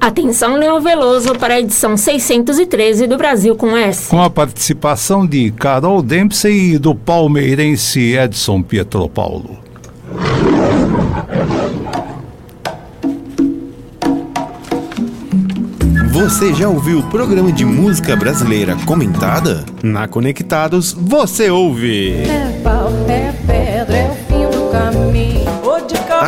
Atenção, Leão Veloso, para a edição 613 do Brasil com S. Com a participação de Carol Dempsey e do palmeirense Edson Pietropaulo. Você já ouviu o programa de música brasileira comentada? Na Conectados você ouve. É pau, é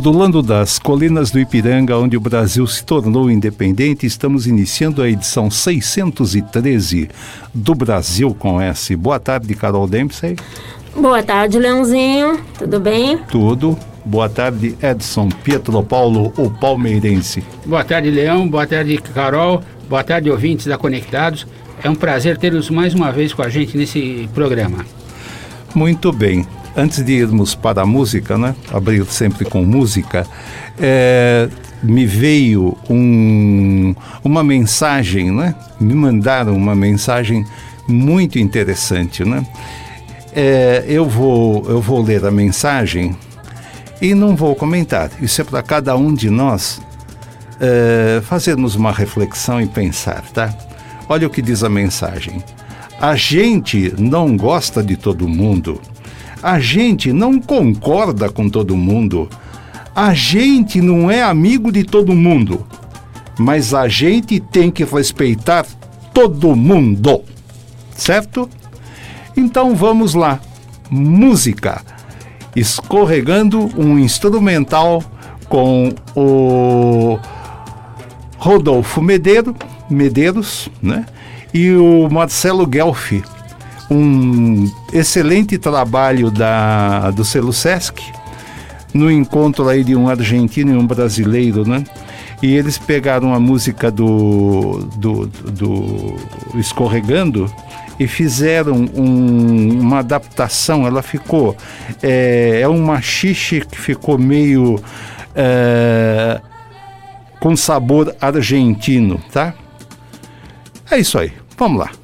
Modulando das colinas do Ipiranga, onde o Brasil se tornou independente, estamos iniciando a edição 613 do Brasil com S. Boa tarde, Carol Dempsey. Boa tarde, Leãozinho. Tudo bem? Tudo. Boa tarde, Edson Pietro Paulo, o palmeirense. Boa tarde, Leão. Boa tarde, Carol. Boa tarde, ouvintes da Conectados. É um prazer tê-los mais uma vez com a gente nesse programa. Muito bem antes de irmos para a música, né? Abrir sempre com música, é, me veio um, uma mensagem, né? Me mandaram uma mensagem muito interessante, né? É, eu vou eu vou ler a mensagem e não vou comentar. Isso é para cada um de nós é, fazermos uma reflexão e pensar, tá? Olha o que diz a mensagem. A gente não gosta de todo mundo a gente não concorda com todo mundo. A gente não é amigo de todo mundo. Mas a gente tem que respeitar todo mundo. Certo? Então vamos lá. Música. Escorregando um instrumental com o Rodolfo Medeiro, Medeiros, né? E o Marcelo Guelfi um excelente trabalho da, do selo Sesc, no encontro aí de um argentino e um brasileiro, né? E eles pegaram a música do, do, do Escorregando e fizeram um, uma adaptação. Ela ficou. É, é um machixe que ficou meio. É, com sabor argentino, tá? É isso aí. Vamos lá.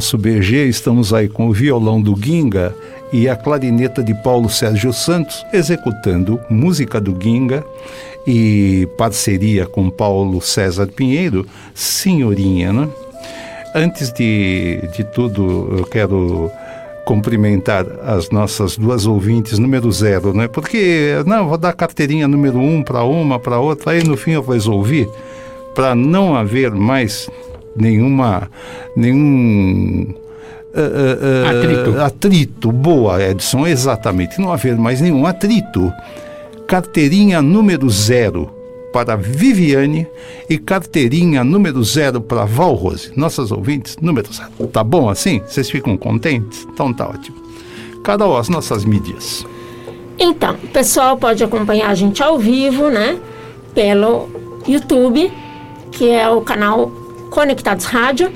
Nosso BG estamos aí com o violão do Ginga e a clarineta de Paulo Sérgio Santos executando música do Ginga e parceria com Paulo César Pinheiro, Senhorinha, né? Antes de, de tudo, eu quero cumprimentar as nossas duas ouvintes número zero, né? Porque, não, vou dar carteirinha número um para uma, para outra, aí no fim eu vou resolver para não haver mais nenhuma nenhum uh, uh, Atrito. atrito. Boa, Edson, exatamente. Não haver mais nenhum atrito. Carteirinha número zero para Viviane e carteirinha número zero para Val Rose. Nossas ouvintes, número zero. Tá bom assim? Vocês ficam contentes? Então tá ótimo. Carol, as nossas mídias. Então, o pessoal pode acompanhar a gente ao vivo, né? Pelo YouTube, que é o canal Conectados Rádio.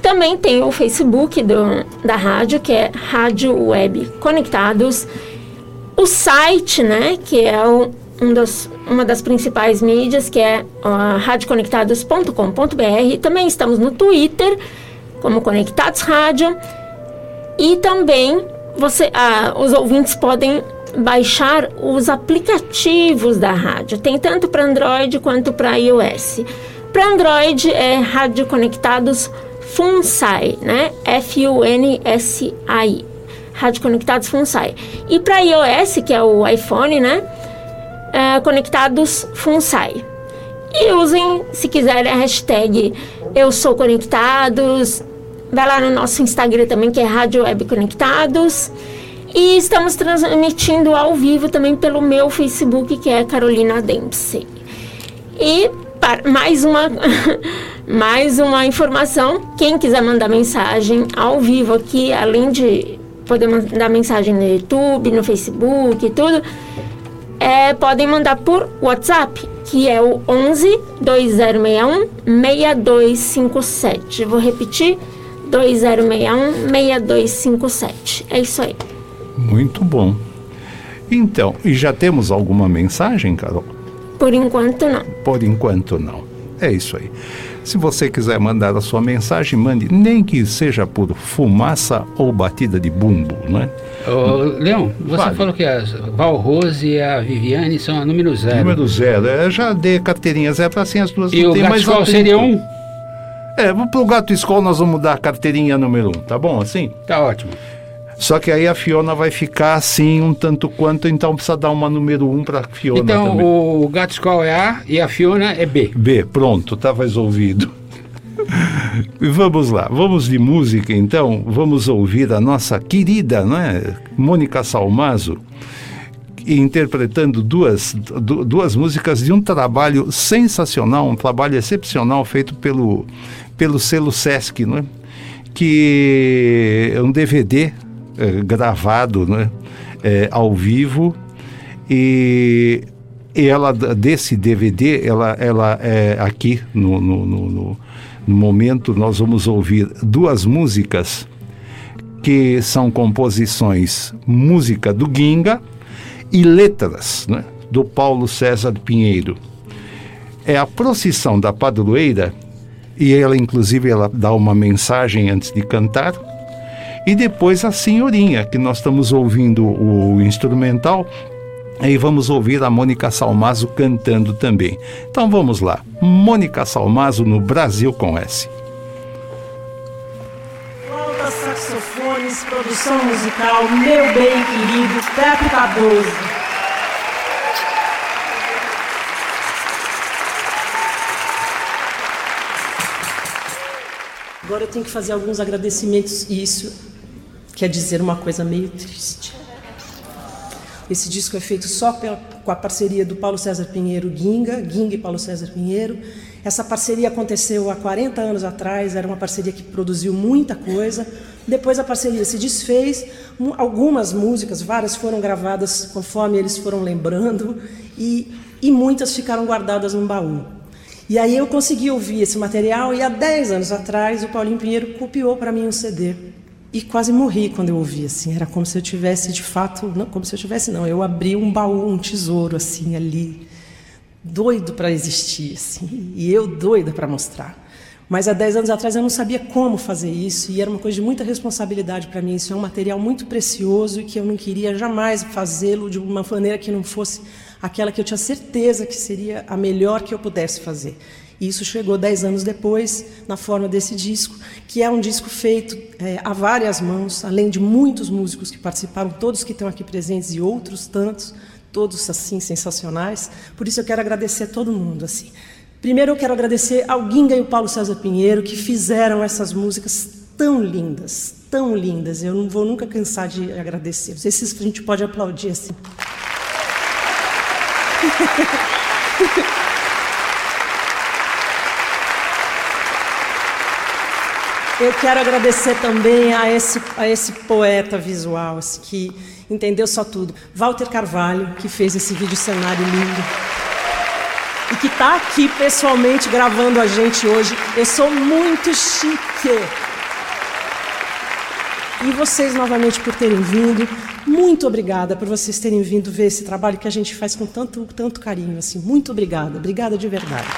Também tem o Facebook do, da rádio, que é Rádio Web Conectados. O site, né? Que é o, um dos, uma das principais mídias, que é uh, radioconectados.com.br. Também estamos no Twitter, como Conectados Rádio. E também você, os ouvintes podem baixar os aplicativos da rádio. Tem tanto para Android quanto para iOS. Para Android é Rádio Conectados FUNSAI, né? F-U-N-S-A-I. Rádio Conectados FUNSAI. E para iOS, que é o iPhone, né? É, Conectados FUNSAI. E usem, se quiserem, a hashtag Eu Sou Conectados. Vai lá no nosso Instagram também, que é Rádio Web Conectados. E estamos transmitindo ao vivo também pelo meu Facebook, que é Carolina Dempsey. E mais uma mais uma informação, quem quiser mandar mensagem ao vivo aqui, além de poder mandar mensagem no YouTube, no Facebook e tudo, é, podem mandar por WhatsApp, que é o 11 2061 6257. Vou repetir: 2061 6257. É isso aí. Muito bom. Então, e já temos alguma mensagem, Carol? Por enquanto, não. Por enquanto, não. É isso aí. Se você quiser mandar a sua mensagem, mande, nem que seja por fumaça ou batida de bumbo, né? Ô, Leão, você Fale. falou que a Val Rose e a Viviane são a número zero. Número zero. Eu já dei carteirinha zero para assim as duas E não o tem mais atrito. seria um? É, pro Gato Escola nós vamos dar a carteirinha número um, tá bom assim? Tá ótimo. Só que aí a Fiona vai ficar assim um tanto quanto, então precisa dar uma número um para Fiona Então, também. o Gato Skull é A e a Fiona é B. B, pronto, tá resolvido. E vamos lá, vamos de música então, vamos ouvir a nossa querida, né, Mônica Salmazo, interpretando duas, du- duas músicas de um trabalho sensacional, um trabalho excepcional feito pelo, pelo selo Sesc, né, que é um DVD eh, gravado né, eh, ao vivo. E, ela desse DVD ela ela é aqui no, no, no, no- no momento nós vamos ouvir duas músicas que são composições música do Ginga e letras né, do Paulo César Pinheiro. É a procissão da padroeira e ela inclusive ela dá uma mensagem antes de cantar e depois a senhorinha que nós estamos ouvindo o instrumental E vamos ouvir a Mônica Salmazo cantando também. Então vamos lá. Mônica Salmazo no Brasil com S. Flautas, saxofones, produção musical, meu bem querido Pepe Cardoso. Agora eu tenho que fazer alguns agradecimentos isso quer dizer uma coisa meio triste. Esse disco é feito só pela, com a parceria do Paulo César Pinheiro Ginga, Ginga e Paulo César Pinheiro. Essa parceria aconteceu há 40 anos atrás, era uma parceria que produziu muita coisa. Depois a parceria se desfez, algumas músicas, várias foram gravadas conforme eles foram lembrando e, e muitas ficaram guardadas num baú. E aí eu consegui ouvir esse material e há 10 anos atrás o Paulinho Pinheiro copiou para mim um CD. E quase morri quando eu ouvi, assim, era como se eu tivesse, de fato, não como se eu tivesse, não, eu abri um baú, um tesouro, assim, ali, doido para existir, assim, e eu doida para mostrar. Mas há 10 anos atrás eu não sabia como fazer isso e era uma coisa de muita responsabilidade para mim. Isso é um material muito precioso e que eu não queria jamais fazê-lo de uma maneira que não fosse aquela que eu tinha certeza que seria a melhor que eu pudesse fazer. E isso chegou dez anos depois, na forma desse disco, que é um disco feito é, a várias mãos, além de muitos músicos que participaram, todos que estão aqui presentes e outros tantos, todos assim sensacionais. Por isso eu quero agradecer a todo mundo assim. Primeiro eu quero agradecer ao Guinga e o Paulo César Pinheiro que fizeram essas músicas tão lindas, tão lindas. Eu não vou nunca cansar de agradecer. Esses a gente pode aplaudir assim. Eu quero agradecer também a esse, a esse poeta visual esse que entendeu só tudo. Walter Carvalho, que fez esse vídeo cenário lindo. E que está aqui pessoalmente gravando a gente hoje. Eu sou muito chique. E vocês novamente por terem vindo. Muito obrigada por vocês terem vindo ver esse trabalho que a gente faz com tanto, tanto carinho. Assim. Muito obrigada. Obrigada de verdade.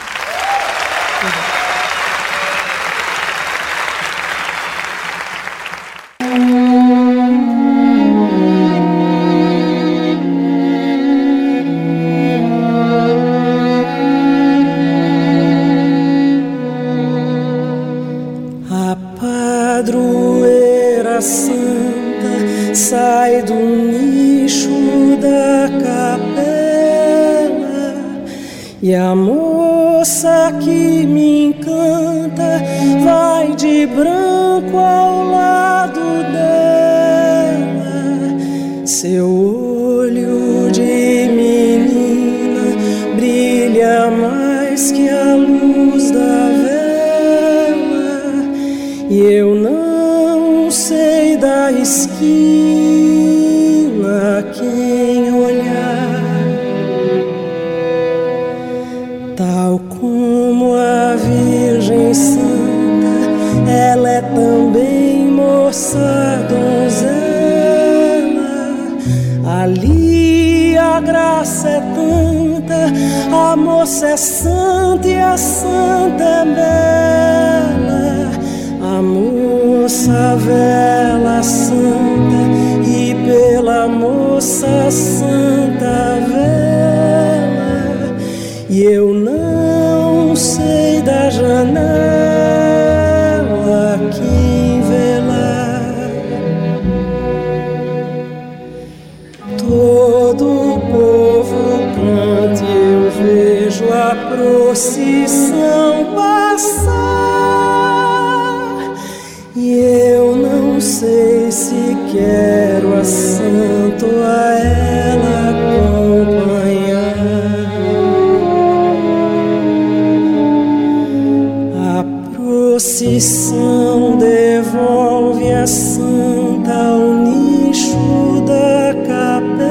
Procissão devolve a santa ao nicho da capela.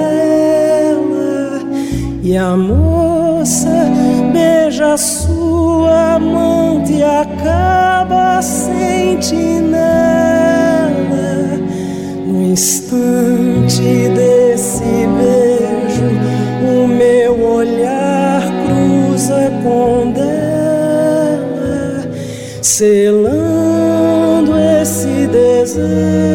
E a moça beija sua amante e acaba sentinela. No instante desse beijo o meu olhar cruza com selando esse desejo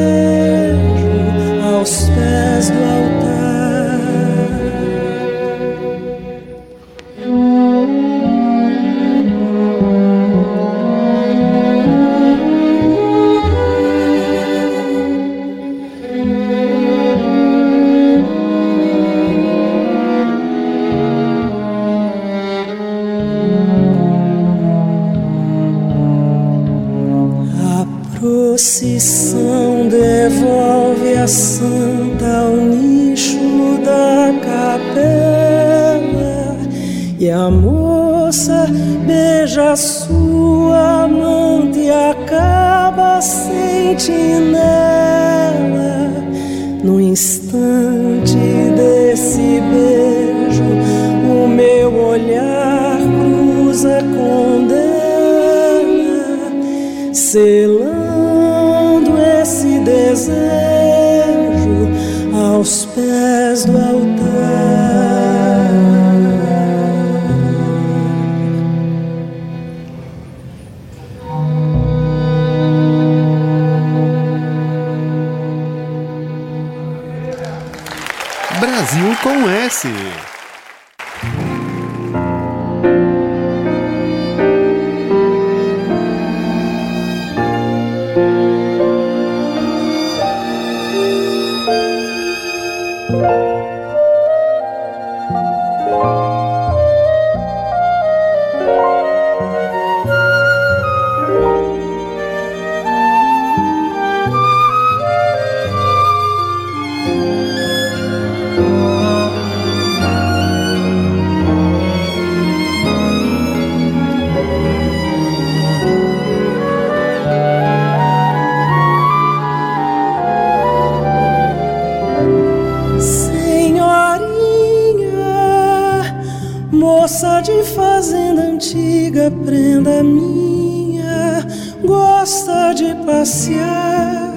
moça de fazenda antiga, prenda minha, gosta de passear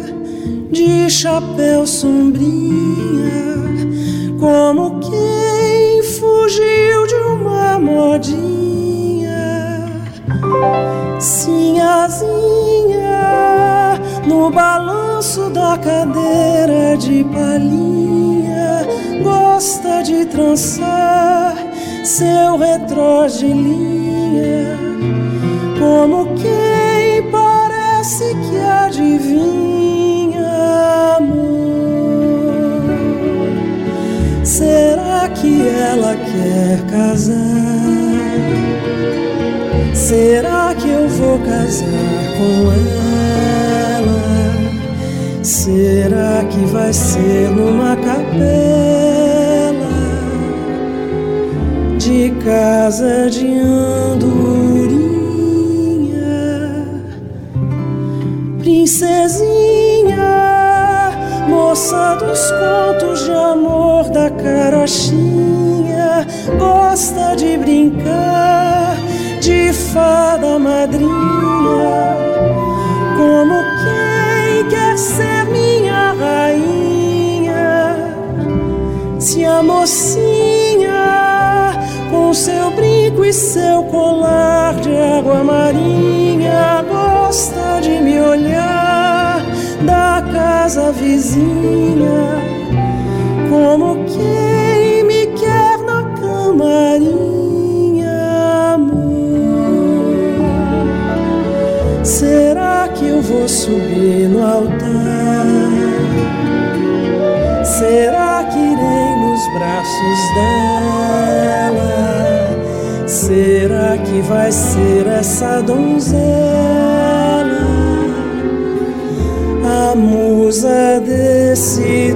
de chapéu sombrinha, como quem fugiu de uma modinha. Sinhazinha, no balanço da cadeira de palhinha, gosta de trançar seu retrós de linha, como quem parece que adivinha amor. Será que ela quer casar? Será que eu vou casar com ela? Será que vai ser numa capela casa de andorinha? Princesinha, moça dos contos de amor da carochinha, gosta de brincar de fada madrinha, como quem quer ser minha rainha. Se a mocinha, e seu colar de água marinha, gosta de me olhar da casa vizinha, como vai ser essa donzela? A musa desse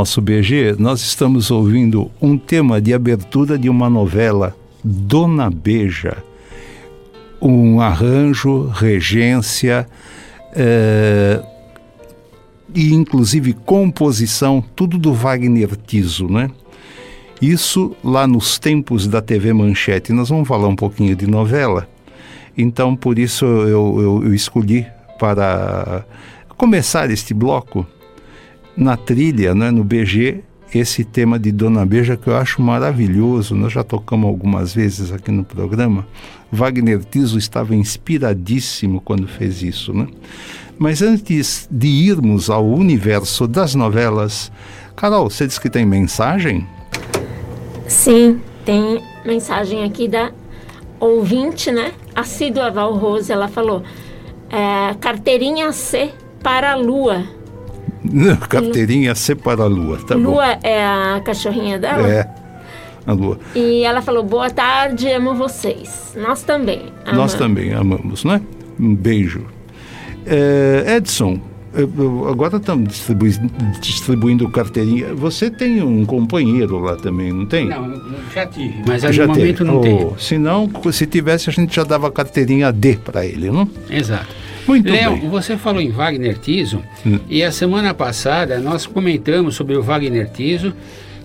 nosso BG, nós estamos ouvindo um tema de abertura de uma novela, Dona Beja. Um arranjo, regência eh, e, inclusive, composição, tudo do Wagner Tiso, né? Isso lá nos tempos da TV Manchete. Nós vamos falar um pouquinho de novela. Então, por isso eu, eu, eu escolhi para começar este bloco na trilha, né, no BG, esse tema de Dona Beja que eu acho maravilhoso. Nós já tocamos algumas vezes aqui no programa. Wagner Tiso estava inspiradíssimo quando fez isso, né? Mas antes de irmos ao universo das novelas, Carol, você disse que tem mensagem? Sim, tem mensagem aqui da ouvinte, né? Assídua Val Rose, ela falou: é, carteirinha C para a Lua. Carteirinha C para a Lua, tá bom. Lua é a cachorrinha dela? É, a Lua. E ela falou: boa tarde, amo vocês. Nós também. Nós amamos. também amamos, né? Um beijo. É, Edson, agora estamos distribui- distribuindo carteirinha. Você tem um companheiro lá também, não tem? Não, já tive, mas Já no teve. momento não Oh, tem. Se não, se tivesse, a gente já dava carteirinha D para ele, não? Exato. Muito Léo, bem. você falou em Wagner Tiso Hum. e a semana passada nós comentamos sobre o Wagner Tiso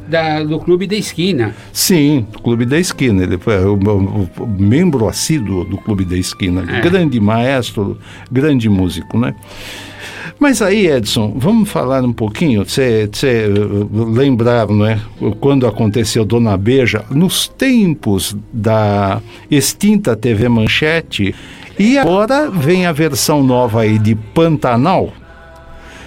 da, do Clube da Esquina. Sim, do Clube da Esquina. Ele foi o, o- o membro assíduo do Clube da Esquina. É. Grande maestro, grande músico, né? Mas aí, Edson, vamos falar um pouquinho. Você você, uh, lembrar, não é? Quando aconteceu Dona Beja, nos tempos da extinta TV Manchete, e agora vem a versão nova aí de Pantanal.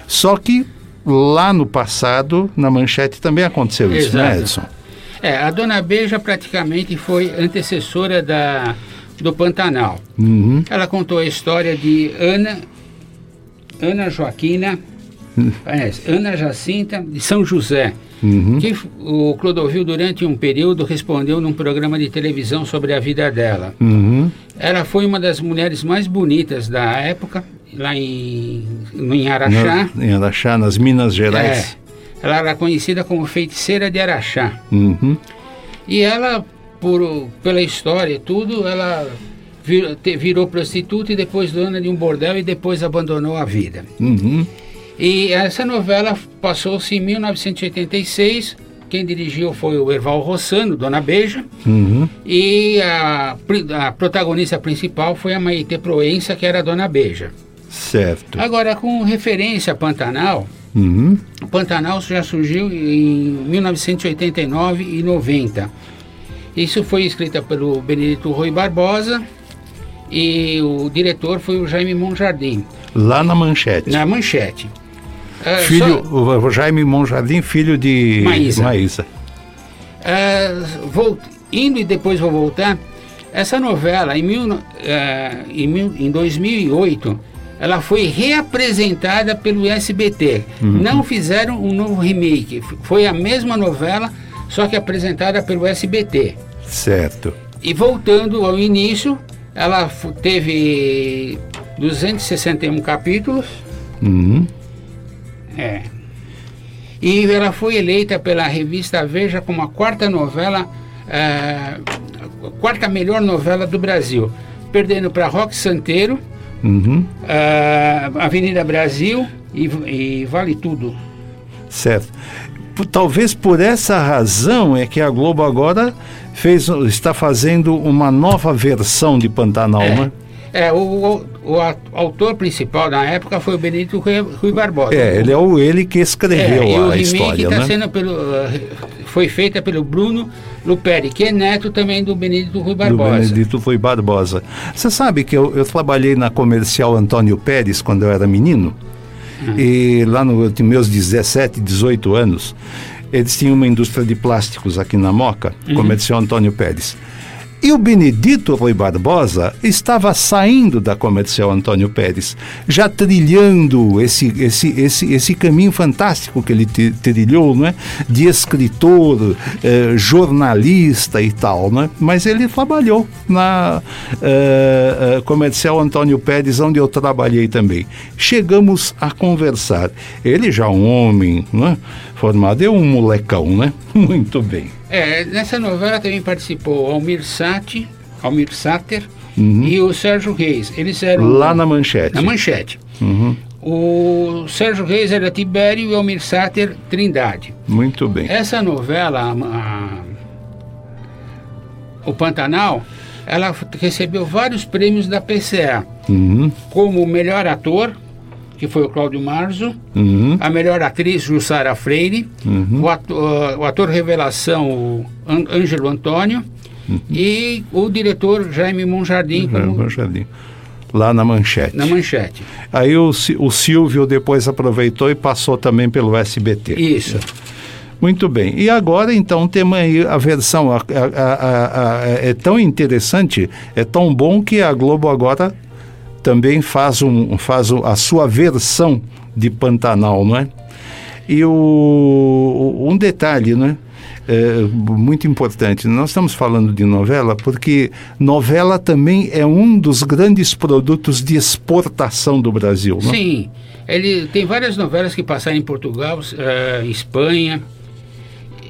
Só que lá no passado, na Manchete também aconteceu isso, né, Exato. Edson? É, a Dona Beja praticamente foi antecessora da, do Pantanal. Uhum. Ela contou a história de Ana, Ana Joaquina, aliás, Ana Jacinta de São José, Uhum. que o Clodovil durante um período respondeu num programa de televisão sobre a vida dela. Uhum. Ela foi uma das mulheres mais bonitas da época, lá em, em Araxá. Na- em Araxá, nas Minas Gerais. É, ela era conhecida como feiticeira de Araxá. Uhum. E ela, por, pela história e tudo, ela vir- te- virou prostituta e depois dona de um bordel e depois abandonou a vida. Uhum. E essa novela passou-se em 1986. Quem dirigiu foi o Erval Rossano, Dona Beija. Uhum. E a, a protagonista principal foi a Maite Proença, que era a Dona Beija. Certo. Agora, com referência a Pantanal, Uhum. o Pantanal já surgiu em 1989 e 90. Isso foi escrita pelo Benedito Rui Barbosa e o diretor foi o Jaime Monjardim, Lá na Manchete. na manchete. Ah, Filho, só- Jaime Monjardim, filho de Maísa. Maísa. Ah, vou, indo e depois vou voltar. Essa novela, em, mil, ah, em, mil- em 2008, ela foi reapresentada pelo SBT. Não fizeram um novo remake. Foi a mesma novela, só que apresentada pelo SBT. Certo. E voltando ao início, Ela teve 261 capítulos. Uhum. É. E ela foi eleita pela revista Veja como a quarta novela, eh, a quarta melhor novela do Brasil, perdendo para Rock Santeiro, Uhum. eh, Avenida Brasil e, e Vale Tudo. Certo. Talvez por essa razão é que a Globo agora fez, está fazendo uma nova versão de Pantanal, né? É, o, o, o a- autor principal na época foi o Benito Rui, Rui Barbosa. É, ele é o ele que É, escreveu e o a remake história, está né? sendo pelo, eh, foi feita pelo Bruno Luperi, que é neto também do Benedito Rui Do Barbosa. Benedito foi Barbosa. Você sabe que eu, eu trabalhei na comercial Antônio Pérez quando eu era menino. E lá nos meus 17, 18 anos, eles tinham uma indústria de plásticos aqui na Moca, comercial Antônio Pérez. E o Benedito Rui Barbosa estava saindo da comercial Antônio Pérez, já trilhando esse, esse, esse, esse caminho fantástico que ele trilhou, não é? de escritor, eh, jornalista e tal. Né? Mas ele trabalhou na eh, eh, comercial Antônio Pérez, onde eu trabalhei também. Chegamos a conversar. Ele já um homem né? Formado, eu um molecão, né? Muito bem. É, nessa novela também participou Almir Sati, Almir Sater Uhum. e o Sérgio Reis. Eles eram Lá na manchete. na manchete. Uhum. O Sérgio Reis era Tibério e o Almir Sater Trindade. Muito bem. Essa novela, a- a- o Pantanal, ela recebeu vários prêmios da PCA, Uhum. como melhor ator, que foi o Cláudio Marzo, Uhum. a melhor atriz, Jussara Freire, o, ator, o ator revelação, o An- Ângelo Antônio, e o diretor Jaime Monjardim, como Uhum. Jardim. Lá na manchete. na manchete. Aí o, o Silvio depois aproveitou e passou também pelo SBT. Isso. Muito bem. E agora, então, temos aí a versão. a- a- a- é tão interessante, é tão bom que a Globo agora também faz, um, faz a sua versão de Pantanal, não é? E o, um detalhe, né? É, muito importante. Nós estamos falando de novela porque novela também é um dos grandes produtos de exportação do Brasil. Não? Sim. Ele tem várias novelas que passaram em Portugal, em Espanha,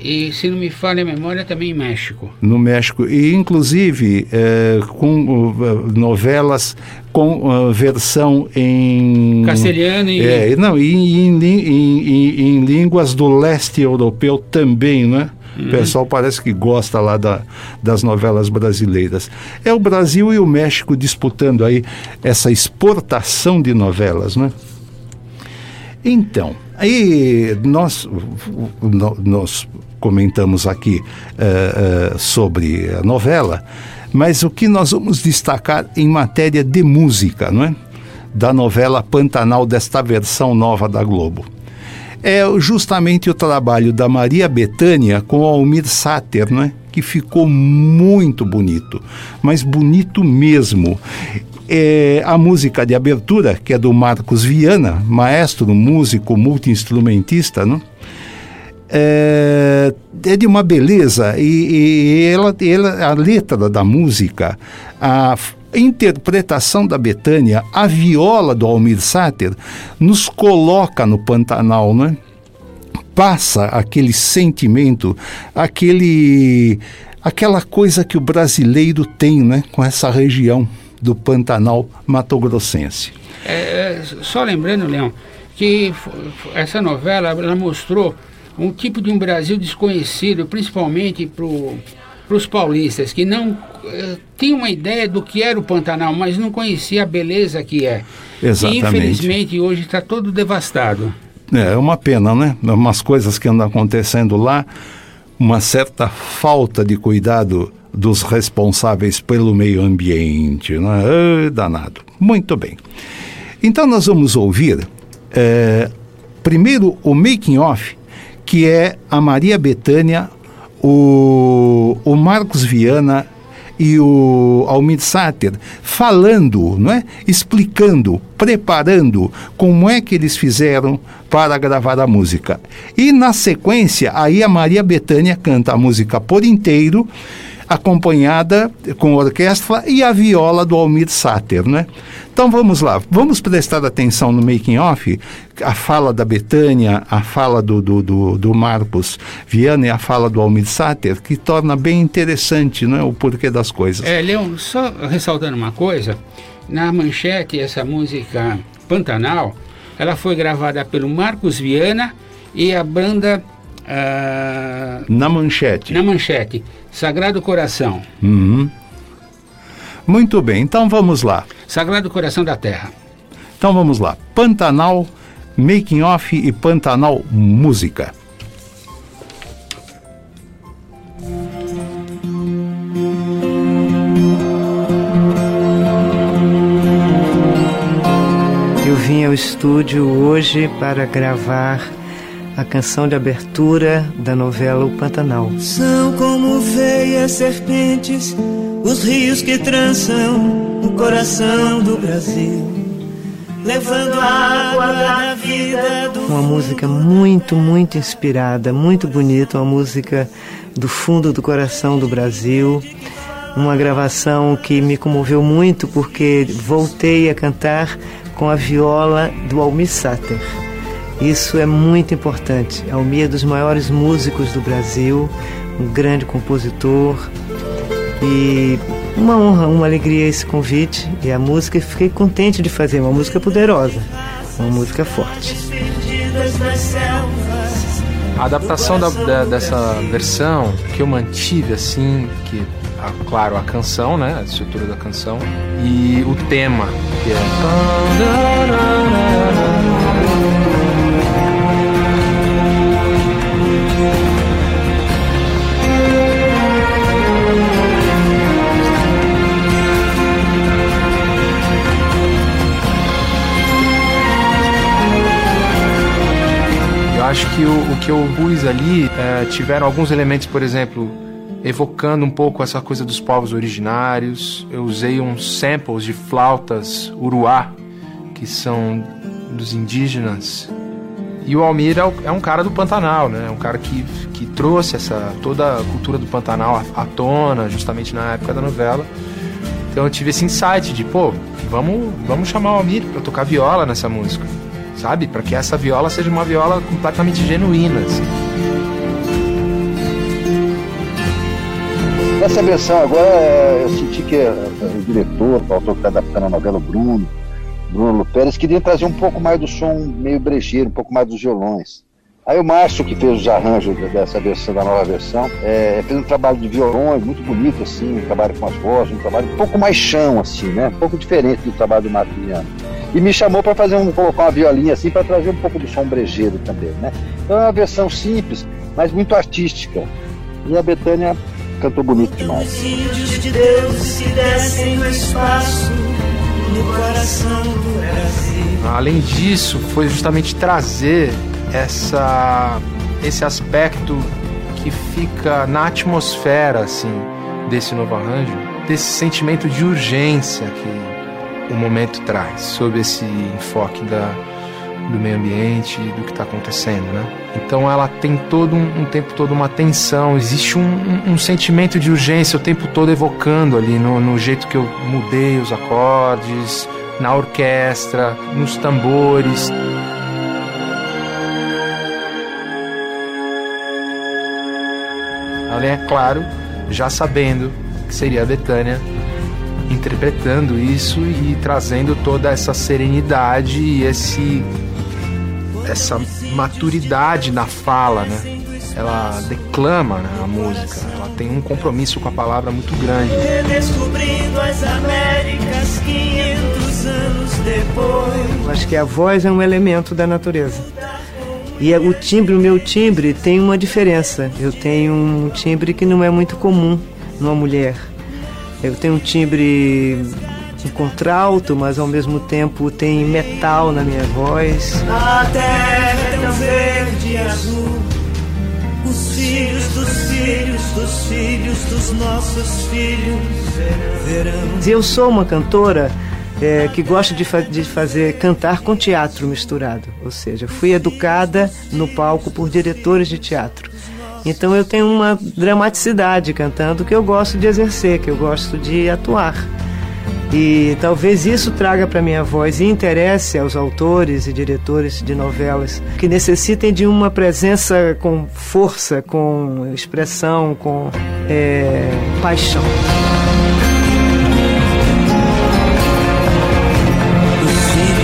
e se não me falha a memória, também em México. no México e inclusive eh, com uh, novelas com uh, versão em Castelhano e- é, não e em, em- em- línguas do leste europeu também né Uhum. o pessoal parece que gosta lá da- das novelas brasileiras. É o Brasil e o México disputando aí essa exportação de novelas, né? Então, aí nós, nós comentamos aqui eh, eh, sobre a novela, mas o que nós vamos destacar em matéria de música, não é? Da novela Pantanal, desta versão nova da Globo. É justamente o trabalho da Maria Bethânia com Almir Sater, não é? que ficou muito bonito, mas bonito mesmo. É, a música de abertura, que é do Marcos Viana, maestro, músico, multiinstrumentista, não? É, é de uma beleza e, e ela, ela, a letra da música, a interpretação da Betânia, a viola do Almir Sater nos coloca no Pantanal, né? Passa aquele sentimento, aquele aquela coisa que o brasileiro tem, né, com essa região do Pantanal matogrossense. É, é, só lembrando, Leão, que essa novela ela mostrou um tipo de um Brasil desconhecido, principalmente para os paulistas, que não eh, tinham uma ideia do que era o Pantanal, mas não conhecia a beleza que é. Exatamente. E infelizmente hoje está todo devastado. É, é uma pena, né? Umas coisas que andam acontecendo lá, uma certa falta de cuidado dos responsáveis pelo meio ambiente, né? Danado. Muito bem. Então nós vamos ouvir eh, primeiro o making off, que é a Maria Bethânia, o, o Marcos Viana e o Almir Sater falando, não é? explicando, preparando como é que eles fizeram para gravar a música. E na sequência, aí a Maria Bethânia canta a música por inteiro, acompanhada com orquestra e a viola do Almir Sater, né? Então vamos lá, vamos prestar atenção no making off, a fala da Betânia, a fala do, do, do, do Marcos Viana e a fala do Almir Sater, que torna bem interessante né, o porquê das coisas. É, Leon, só ressaltando uma coisa, na manchete essa música Pantanal, ela foi gravada pelo Marcos Viana e a banda ah, Na manchete. na manchete, Sagrado Coração, Uhum. Muito bem, então vamos lá. Sagrado Coração da Terra. Então vamos lá. Pantanal, making off e Pantanal música. Eu vim ao estúdio hoje para gravar a canção de abertura da novela O Pantanal. São como veias serpentes os rios que trançam o coração do Brasil, levando a água da vida do Uma música muito, muito inspirada, muito bonita, uma música do fundo do coração do Brasil. Uma gravação que me comoveu muito porque voltei a cantar com a viola do Almir Sater. Isso é muito importante. Almir é dos maiores músicos do Brasil, um grande compositor. E uma honra, uma alegria esse convite e a música. Fiquei contente de fazer uma música poderosa, uma música forte. A adaptação da- da- dessa versão que eu mantive assim, que a- claro a canção, né, a estrutura da canção e o tema que Eu acho que o, o que eu pus ali eh, tiveram alguns elementos, por exemplo, evocando um pouco essa coisa dos povos originários. Eu usei uns samples de flautas uruá, que são dos indígenas. E o Almir é, é um cara do Pantanal, né? É um cara que, que trouxe essa toda a cultura do Pantanal à, tona, justamente na época da novela. Então eu tive esse insight de, pô, vamos, vamos chamar o Almir pra tocar viola nessa música, sabe? Para que essa viola seja uma viola completamente genuína. assim. Nessa versão agora, é, eu senti que é, o diretor, o autor que está adaptando a novela, o Bruno, Bruno Pérez, queria trazer um pouco mais do som meio brejeiro, um pouco mais dos violões. Aí o Márcio, que fez os arranjos dessa versão, da nova versão, é, fez um trabalho de violões muito bonito, assim, um trabalho com as vozes, um trabalho um pouco mais chão, assim, né? Um pouco diferente do trabalho do Marco Viana. E me chamou para fazer um, colocar uma violinha assim, para trazer um pouco do som brejeiro também, né? Então é uma versão simples, mas muito artística. E a Betânia cantou bonito demais. Os índios de Deus que descem no espaço, no coração do Brasil. Além disso, foi justamente trazer essa, esse aspecto que fica na atmosfera assim desse novo arranjo, desse sentimento de urgência que o momento traz, sob esse enfoque da, do meio ambiente do que está acontecendo, né? Então ela tem todo um, um tempo todo uma tensão, existe um, um- um sentimento de urgência o tempo todo evocando ali no, no jeito que eu mudei os acordes, na orquestra, nos tambores. É claro, já sabendo que seria a Betânia interpretando isso e trazendo toda essa serenidade e esse essa maturidade na fala, né? Ela declama né, a música, ela tem um compromisso com a palavra muito grande. Redescobrindo as Américas 500 anos depois. Eu acho que a voz é um elemento da natureza. E é- o timbre, o meu timbre, tem uma diferença. Eu tenho um timbre que não é muito comum numa mulher. Eu tenho um timbre um contralto, mas ao mesmo tempo tem metal na minha voz. A terra é tão verde e azul. Os filhos dos filhos dos filhos dos nossos filhos verão. E eu sou uma cantora é, que gosta de, fa- de fazer cantar com teatro misturado. Ou seja, fui educada no palco por diretores de teatro. Então eu tenho uma dramaticidade cantando que eu gosto de exercer, que eu gosto de atuar. E talvez isso traga para minha voz e interesse aos autores e diretores de novelas que necessitem de uma presença com força, com expressão, com é, paixão.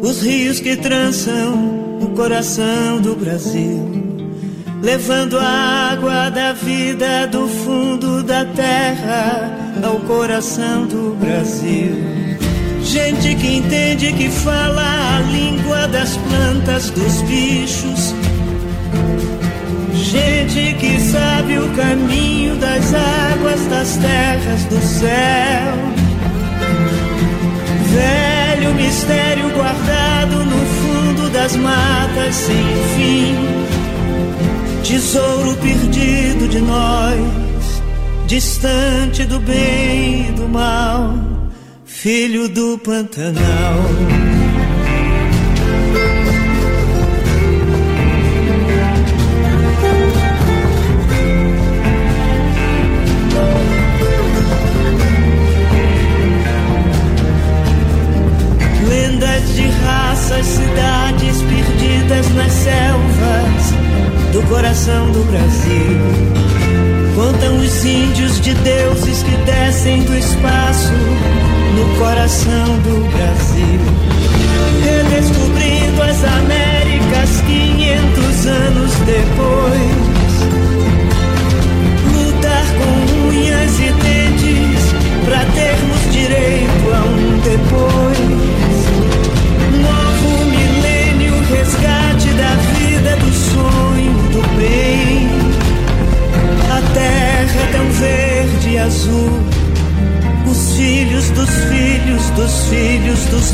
os rios que trançam o coração do Brasil, levando a água da vida do fundo da terra ao coração do Brasil. Gente que entende que fala a língua das plantas, dos bichos. Gente que sabe o caminho das águas, das terras, do céu. Velho mistério guardado no fundo das matas sem fim. Tesouro perdido de nós, distante do bem e do mal, filho do Pantanal. De deuses que descem do espaço no coração do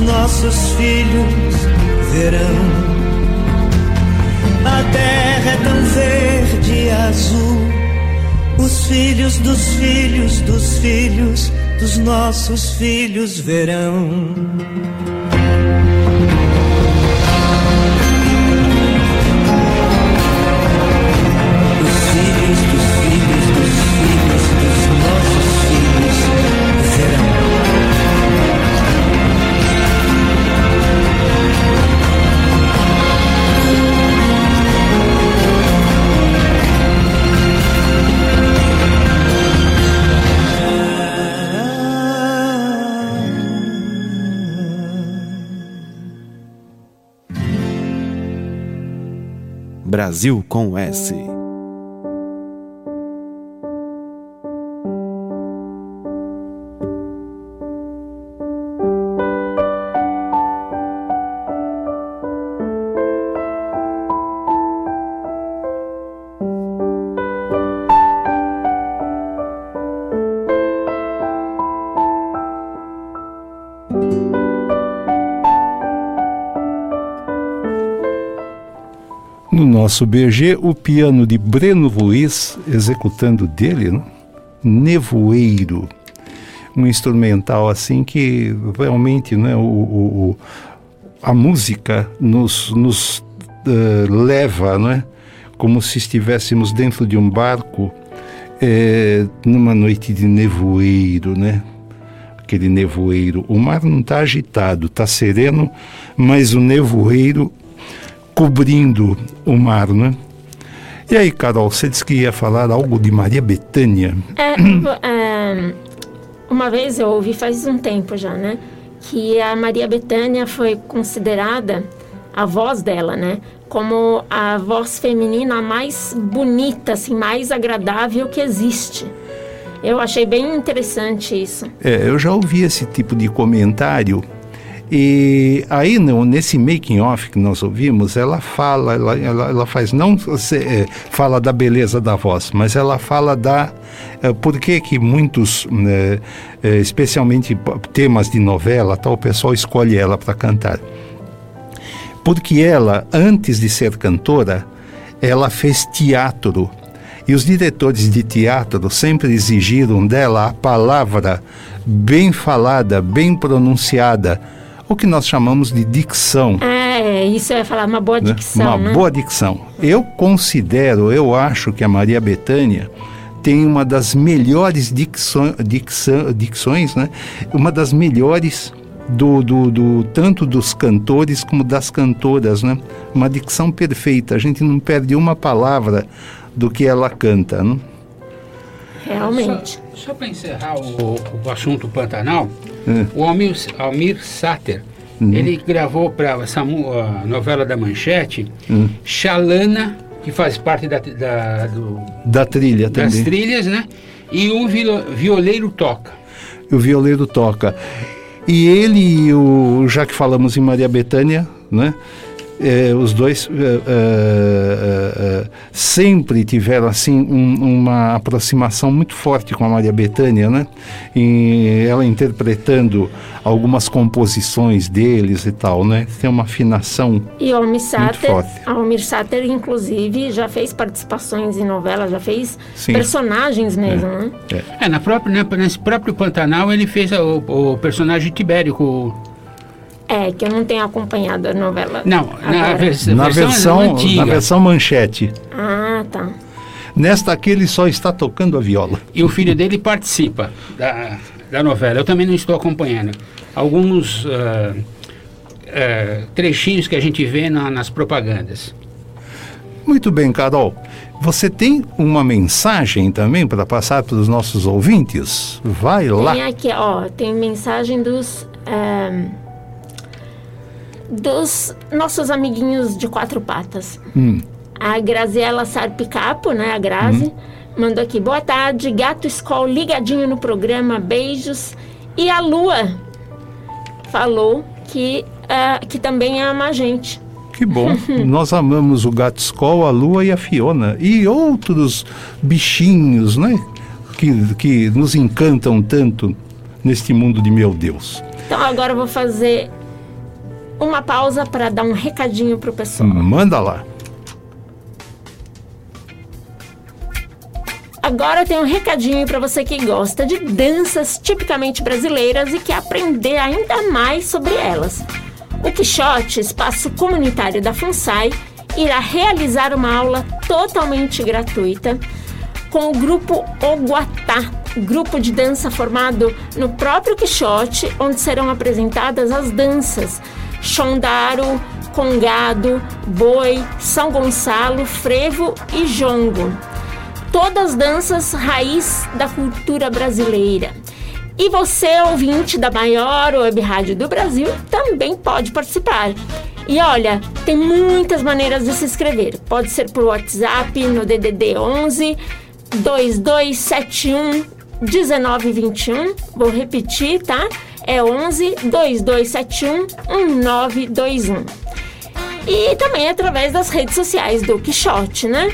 nossos filhos verão. A terra é tão verde e azul. Os filhos dos filhos dos filhos dos nossos filhos verão. Brasil com S. nosso BG, o piano de Breno Luiz, executando dele, né? Nevoeiro. Um instrumental assim que realmente né, o, o- a música nos, nos eh, leva, né? como se estivéssemos dentro de um barco eh, numa noite de nevoeiro, né? Aquele nevoeiro. O mar não está agitado, está sereno, mas o nevoeiro cobrindo o mar, né? E aí, Carol, você disse que ia falar algo de Maria Bethânia. É, é, uma vez eu ouvi faz um tempo já, né? Que a Maria Bethânia foi considerada a voz dela, né? Como a voz feminina mais bonita, assim, mais agradável que existe. Eu achei bem interessante isso. É, eu já ouvi esse tipo de comentário. E aí, no, nesse making off que nós ouvimos, ela fala, ela, ela, ela faz, não é, fala da beleza da voz, mas ela fala da. É, por que que muitos, né, é, especialmente temas de novela, tal, o pessoal escolhe ela para cantar? Porque ela, antes de ser cantora, ela fez teatro. E os diretores de teatro sempre exigiram dela a palavra bem falada, bem pronunciada, o que nós chamamos de dicção. É, isso ia falar, uma boa né? dicção, Uma né? boa dicção. Eu considero, eu acho que a Maria Bethânia tem uma das melhores dicções, dicções né? uma das melhores do, do, do- tanto dos cantores como das cantoras, né? Uma dicção perfeita. A gente não perde uma palavra do que ela canta, né? Realmente. Só, só para encerrar o, o assunto Pantanal, O Almir, Almir Sater, Uhum. ele gravou para a novela da Manchete, Hum. Xalana, que faz parte da, da- do- Da trilha das também. trilhas, né? E o violeiro toca. o violeiro toca. E ele e o, já que falamos em Maria Bethânia, né? Eh, os dois eh, eh, sempre tiveram assim um- uma aproximação muito forte com a Maria Bethânia, né? E ela interpretando algumas composições deles e tal, né? Tem uma afinação E o Almir Sater, forte. Almir Sater, inclusive, já fez participações em novelas, já fez Sim. personagens mesmo, né? É, na própria, né, nesse próprio Pantanal ele fez o, o personagem Tibério com o- É, que eu não tenho acompanhado a novela. Não, na, vers na versão antiga. na versão manchete. Ah, tá. Nesta aqui ele só está tocando a viola. E o filho dele participa da, da novela. Eu também não estou acompanhando. Alguns ah, ah, trechinhos que a gente vê na- nas propagandas. Muito bem, Carol. Você tem uma mensagem também para passar para os nossos ouvintes? Vai lá. Tem aqui, ó, tem mensagem dos. ehm, dos nossos amiguinhos de quatro patas. Hum. A Graziela Sarpicapo, né, a Grazi, mandou aqui. Boa tarde, Gato Skol ligadinho no programa, beijos. E a Lua falou que, ah, que também ama a gente. Que bom. Nós amamos o gato Skol, a Lua e a Fiona. E outros bichinhos, né? Que, que nos encantam tanto neste mundo de meu Deus. Então agora eu vou fazer uma pausa para dar um recadinho pro pessoal. Manda lá. Agora tem um recadinho para você que gosta de danças tipicamente brasileiras e quer aprender ainda mais sobre elas. O Quixote, espaço comunitário da FUNSAI, irá realizar uma aula totalmente gratuita com o grupo Oguatá, grupo de dança formado no próprio Quixote, onde serão apresentadas as danças Chondaro, Congado, Boi, São Gonçalo, Frevo e Jongo todas danças raiz da cultura brasileira. E você, ouvinte da maior web rádio do Brasil, também pode participar. E olha, tem muitas maneiras de se inscrever. Pode ser por WhatsApp no DDD 11 2271 1921. Vou repetir, tá? É 11 2271 1921. E também através das redes sociais do Quixote, né?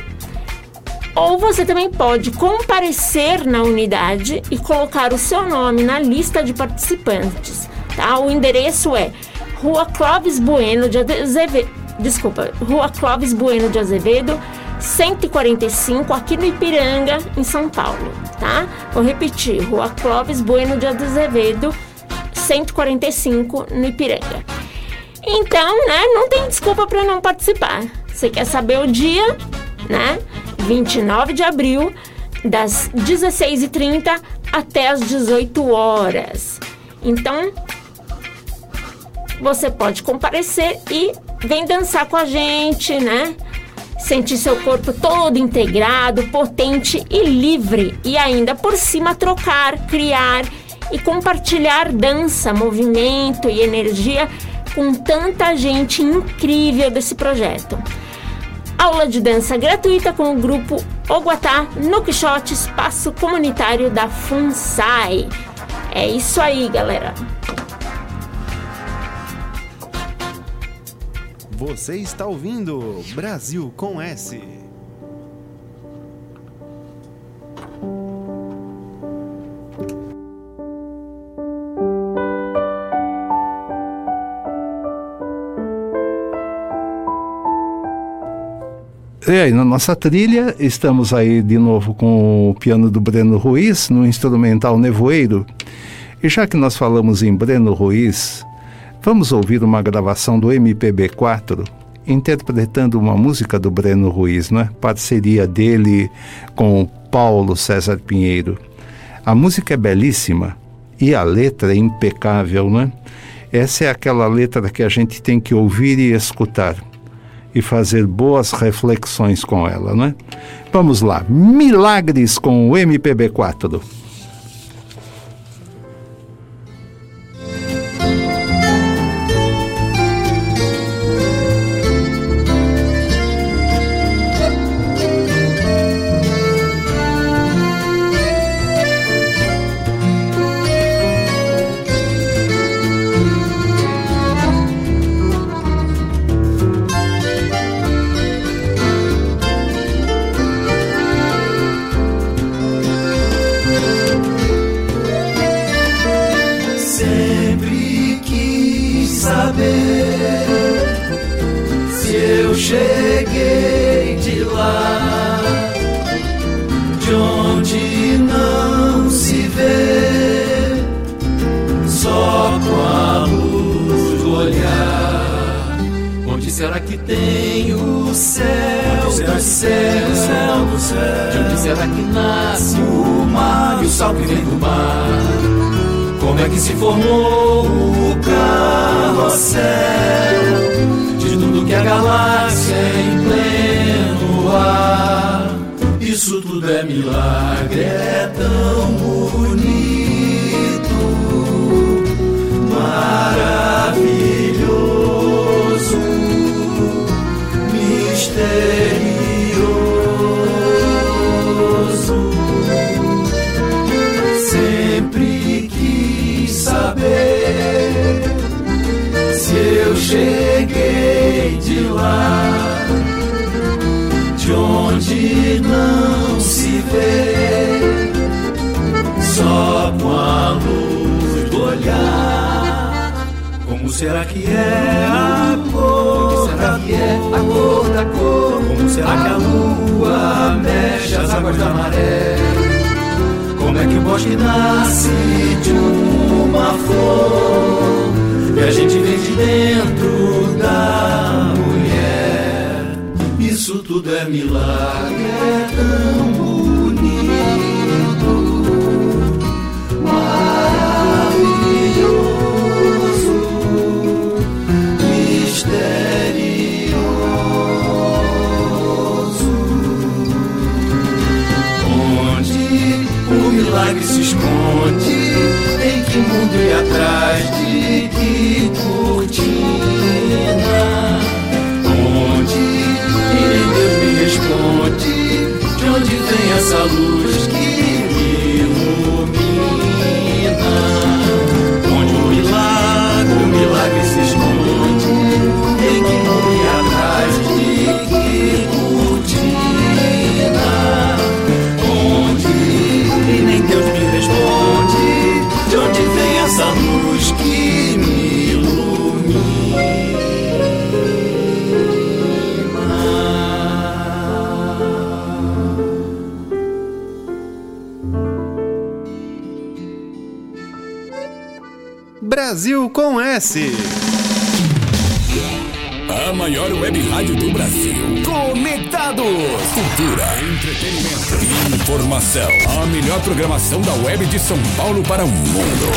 Ou você também pode comparecer na unidade e colocar o seu nome na lista de participantes. Tá? O endereço é Rua Clóvis Bueno de Azevedo. Desculpa, Rua Clóvis Bueno de Azevedo, 145, aqui no Ipiranga, em São Paulo. Tá? Vou repetir, Rua Clóvis Bueno de Azevedo, 145, no Ipiranga. Então, né, não tem desculpa para não participar. Você quer saber o dia, né? 29 de abril, das 16h30 até as 18 horas. Então, você pode comparecer e vem dançar com a gente, né? Sentir seu corpo todo integrado, potente e livre. E ainda por cima trocar, criar e compartilhar dança, movimento e energia com tanta gente incrível desse projeto. Aula de dança gratuita com o grupo Oguatá no Quixote, espaço comunitário da FUNSAI. É isso aí, galera. Você está ouvindo Brasil com S. E aí, na nossa trilha, estamos aí de novo com o piano do Breno Ruiz, no instrumental Nevoeiro. E já que nós falamos em Breno Ruiz, vamos ouvir uma gravação do MPB4 interpretando uma música do Breno Ruiz, não é? Parceria dele com o Paulo César Pinheiro. A música é belíssima e a letra é impecável, não é? Essa é aquela letra que a gente tem que ouvir e escutar e fazer boas reflexões com ela, não é? Vamos lá, milagres com o MPB 4. Web de São Paulo para o mundo.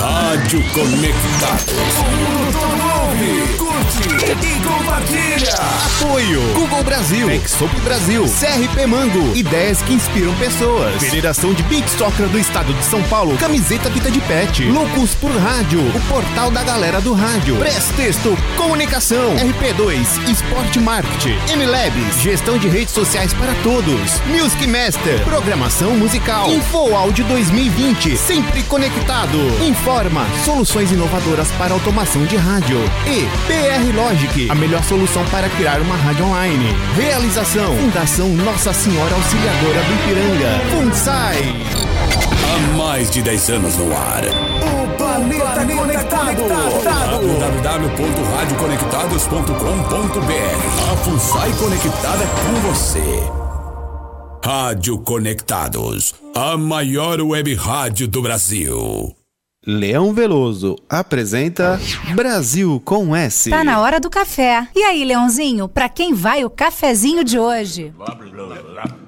Rádio Conectados. O mundo ouve, curte e compartilha. Apoio Brasil, Exop Brasil, CRP Mango, ideias que inspiram pessoas. Federação de Beat Soccer do Estado de São Paulo, camiseta Vida de Pet, Loucos por Rádio, o portal da galera do rádio, Press Texto, Comunicação, RP2, Esporte Marketing, MLabs, gestão de redes sociais para todos, Music Master, programação musical, Info Áudio 2020, sempre conectado. Informa, soluções inovadoras para automação de rádio. E PR Logic, a melhor solução para criar uma rádio online. Realização, Fundação Nossa Senhora Auxiliadora do Ipiranga. FUNSAI. Há mais de 10 anos no ar. O planeta conectado. www.radioconectados.com.br A FUNSAI conectada com você. Rádio Conectados, a maior web rádio do Brasil. Leão Veloso apresenta Brasil com S. Tá na hora do café. E aí, Leãozinho, pra quem vai o cafezinho de hoje?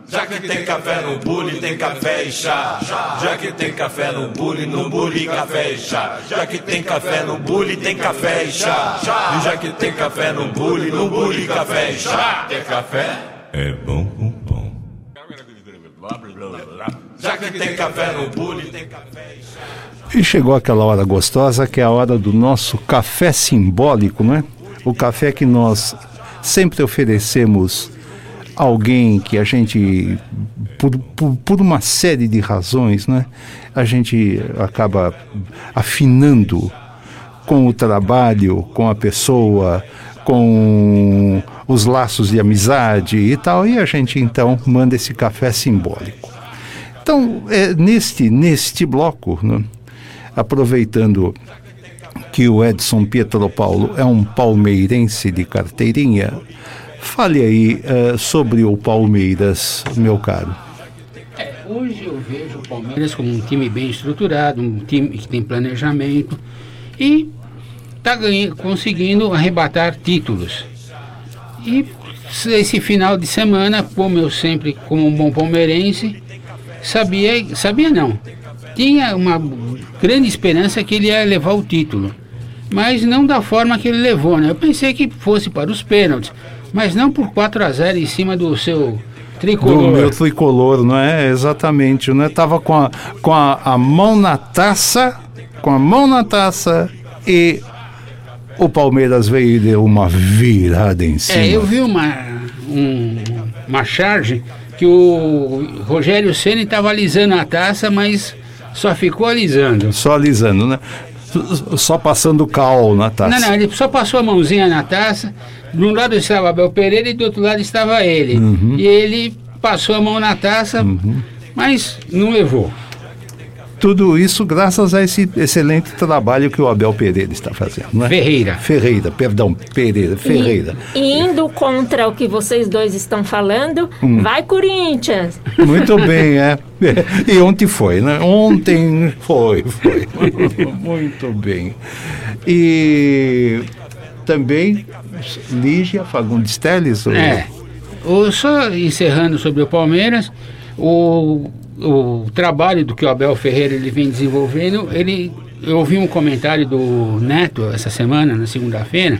Já que tem café no bule, tem café e chá. Já que tem café no bule, no bule, café e chá. Já que tem café no bule, tem café e chá. E já que tem café no bule, no bule, café e chá. Tem café? É bom, bom, bom. Já que tem café no bule, tem café e chá. E chegou aquela hora gostosa que é a hora do nosso café simbólico, né? O café que nós sempre oferecemos a alguém que a gente, por, por, por uma série de razões, né? A gente acaba afinando com o trabalho, com a pessoa, com os laços de amizade e tal, e a gente então manda esse café simbólico. Então, é, neste, neste bloco, né, aproveitando que o Edson Pietro Paulo é um palmeirense de carteirinha, fale aí eh, sobre o Palmeiras, meu caro. É, hoje eu vejo o Palmeiras como um time bem estruturado, um time que tem planejamento e está conseguindo arrebatar títulos. E esse final de semana, como eu sempre, como um bom palmeirense, sabia, sabia não, tinha uma grande esperança que ele ia levar o título, mas não da forma que ele levou, né? Eu pensei que fosse para os pênaltis, mas não por 4 a 0 em cima do seu tricolor. Do meu tricolor, não é? Exatamente, né? Tava com a, com a, a mão na taça, com a mão na taça e o Palmeiras veio e deu uma virada em cima. É, eu vi uma, um, uma charge que o Rogério Ceni estava alisando a taça, mas só ficou alisando. Só alisando, né? Só passando cal na taça. Não, não, ele só passou a mãozinha na taça. De um lado estava Abel Pereira e do outro lado estava ele. Uhum. E ele passou a mão na taça, mas não levou. Tudo isso graças a esse excelente trabalho que o Abel Pereira está fazendo. Né? Ferreira. Ferreira, perdão, Pereira, Ferreira. E indo contra o que vocês dois estão falando, Hum. vai Corinthians! Muito bem, é. E ontem foi, né? Ontem foi, foi. Muito bem. E também Lígia Fagundes Teles. o- É. O, só encerrando sobre o Palmeiras, o, o trabalho do que o Abel Ferreira ele vem desenvolvendo, ele, eu ouvi um comentário do Neto essa semana, na segunda-feira,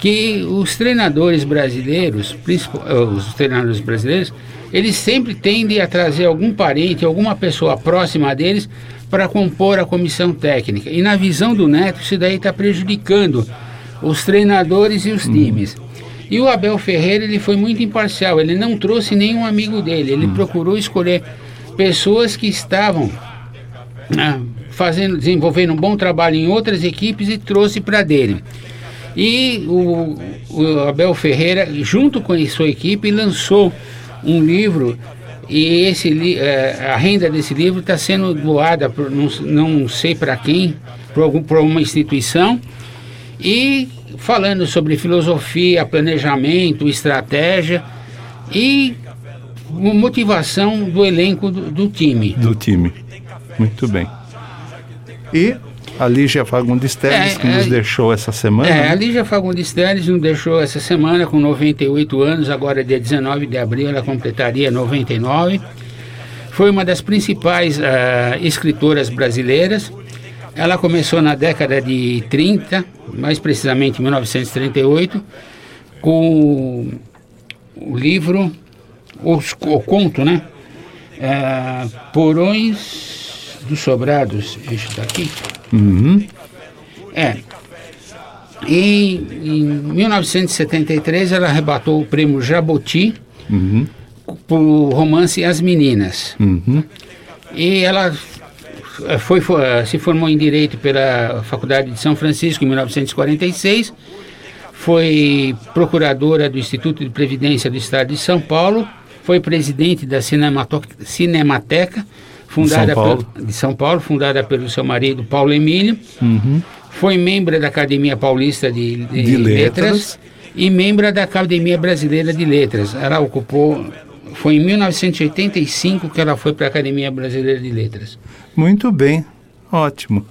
que os treinadores brasileiros, eh, os treinadores brasileiros, eles sempre tendem a trazer algum parente, alguma pessoa próxima deles para compor a comissão técnica. E na visão do Neto, isso daí está prejudicando os treinadores e os times. E o Abel Ferreira ele foi muito imparcial, ele não trouxe nenhum amigo dele, ele procurou escolher pessoas que estavam ah, fazendo, desenvolvendo um bom trabalho em outras equipes e trouxe para dele. E o, o Abel Ferreira, junto com a sua equipe, lançou um livro e esse eh, a renda desse livro está sendo doada, por, não, não sei para quem, por uma instituição, e falando sobre filosofia, planejamento, estratégia e motivação do elenco do, do time. Do time. Muito bem. E a Lígia Fagundes Teles, É, que nos é- deixou essa semana. É, né? a Lígia Fagundes Teles nos deixou essa semana com 98 anos, agora dia 19 de abril ela completaria 99. Foi uma das principais ah, escritoras brasileiras. Ela começou na década de 30, mais precisamente em 1938, com o livro, os, o conto, né? É, Porões dos Sobrados, este daqui. Uhum. É. E em 1973 ela arrebatou o prêmio Jabuti Uhum. por romance As Meninas. Uhum. E ela foi, fo- eh, se formou em Direito pela Faculdade de São Francisco em 1946. Foi procuradora do Instituto de Previdência do Estado de São Paulo. Foi presidente da Cinemato- Cinemateca, fundada São Paulo. pelo- de São Paulo, fundada pelo seu marido Paulo Emílio. Uhum. Foi membro da Academia Paulista de, de De Letras. Letras. e membro da Academia Brasileira de Letras. Ela ocupou, foi em 1985 que ela foi para a Academia Brasileira de Letras. Muito bem, ótimo.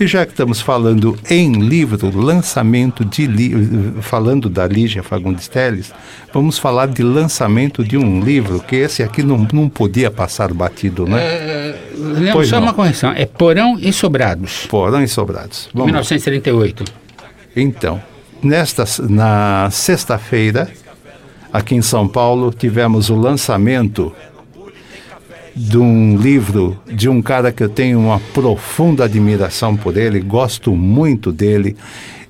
E já que estamos falando em livro, lançamento de livro, falando da Lígia Fagundes Teles, vamos falar de lançamento de um livro, que esse aqui não, não podia passar batido, né? É, Leandro, Pois só não. uma correção, é Porão e Sobrados, Porão e Sobrados. Vamos lá. 1938. Então, nesta, na sexta-feira, aqui em São Paulo, tivemos o lançamento de um livro de um cara que eu tenho uma profunda admiração por ele, gosto muito dele.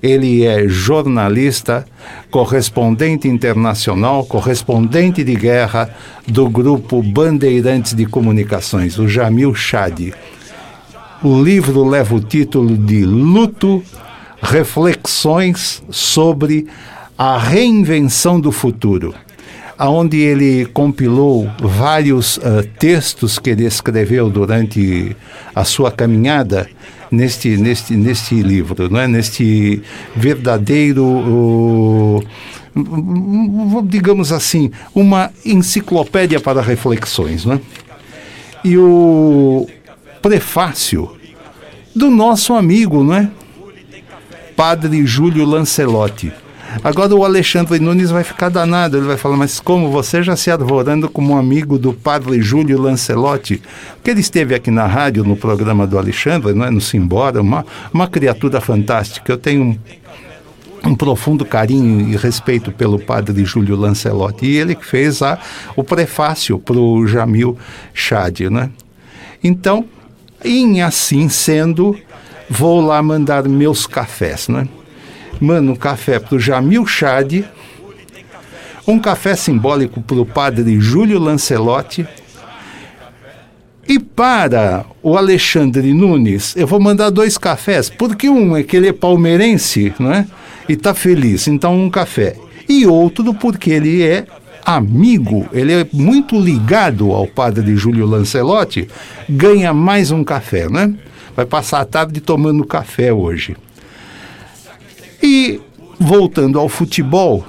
Ele é jornalista, correspondente internacional, correspondente de guerra do grupo Bandeirantes de Comunicações, o Jamil Chadi. O livro leva o título de Luto, Reflexões sobre a Reinvenção do Futuro, aonde ele compilou vários ah, textos que ele escreveu durante a sua caminhada neste, neste, neste livro, não é? neste verdadeiro, oh, digamos assim, uma enciclopédia para reflexões. Não é? E o prefácio do nosso amigo, não é? Padre Júlio Lancelotti. Agora o Alexandre Nunes vai ficar danado, ele vai falar, mas como você já se arvorando como um amigo do Padre Júlio Lancelotti, que ele esteve aqui na rádio, no programa do Alexandre, não é? no Simbora, uma, uma criatura fantástica. Eu tenho um, um profundo carinho e respeito pelo Padre Júlio Lancelotti, e ele que fez a, o prefácio para o Jamil Chad, né? Então, em assim sendo, vou lá mandar meus cafés, né? Mando um café para o Jamil Chad, um café simbólico para o padre Júlio Lancelotti, e para o Alexandre Nunes, eu vou mandar dois cafés, porque um é que ele é palmeirense, né? E está feliz, então um café. E outro porque ele é amigo, ele é muito ligado ao padre Júlio Lancelotti, ganha mais um café, né? Vai passar a tarde tomando café hoje. E voltando ao futebol,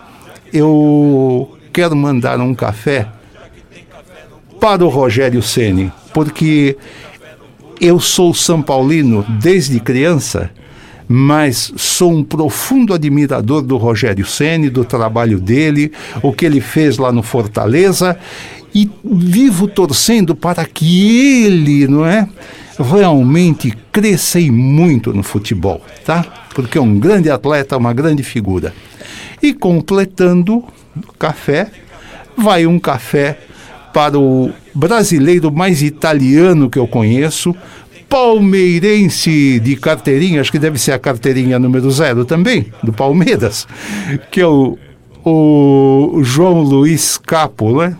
eu quero mandar um café para o Rogério Ceni, porque eu sou São Paulino desde criança, mas sou um profundo admirador do Rogério Ceni, do trabalho dele, o que ele fez lá no Fortaleza e vivo torcendo para que ele, não é, realmente cresça e muito no futebol, tá? Porque é um grande atleta, uma grande figura. E completando café, vai um café para o brasileiro mais italiano que eu conheço, palmeirense de carteirinha, acho que deve ser a carteirinha número zero também, do Palmeiras, que é o, o João Luiz Capo, né?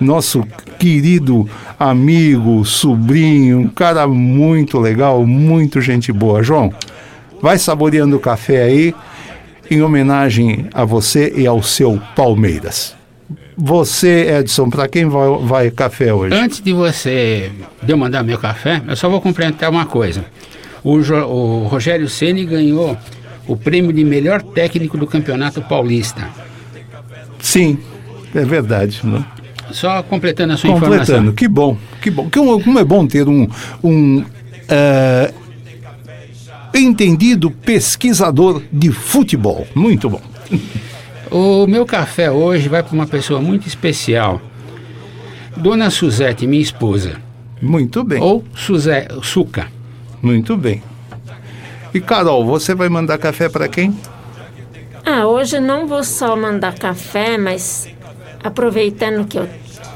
Nosso querido amigo, sobrinho, um cara muito legal, muito gente boa. João, vai saboreando o café aí, em homenagem a você e ao seu Palmeiras. Você, Edson, para quem vai, vai café hoje? Antes de você de eu mandar meu café, eu só vou complementar uma coisa. O, o Rogério Ceni ganhou o prêmio de melhor técnico do Campeonato Paulista. Sim, é verdade. Né? Só completando a sua Completando, informação. que bom, que bom. Que um- Como é bom ter um, um eh, entendido pesquisador de futebol. Muito bom. O meu café hoje vai para uma pessoa muito especial. Dona Suzete, minha esposa. Muito bem. Ou Suzé, Suca. Muito bem. E Carol, você vai mandar café para quem? Ah, hoje não vou só mandar café, mas aproveitando que eu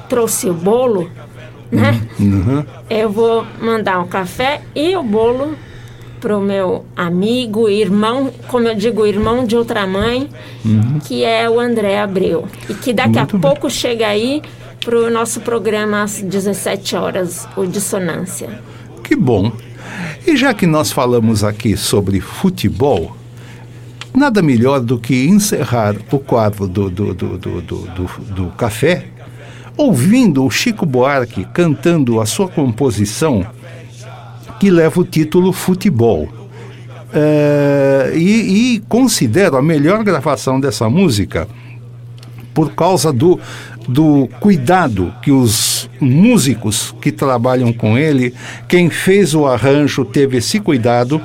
trouxe o bolo, né? Uhum. Eu vou mandar o café e o bolo pro meu amigo, irmão, como eu digo, irmão de outra mãe, Uhum. que é o André Abreu. E que daqui Muito a bem. pouco chega aí pro nosso programa às 17 horas, o Dissonância. Que bom. E já que nós falamos aqui sobre futebol, nada melhor do que encerrar o quadro do, do, do, do, do, do- do café ouvindo o Chico Buarque cantando a sua composição que leva o título Futebol. É, e, e considero a melhor gravação dessa música por causa do, do cuidado que os músicos que trabalham com ele, quem fez o arranjo teve esse cuidado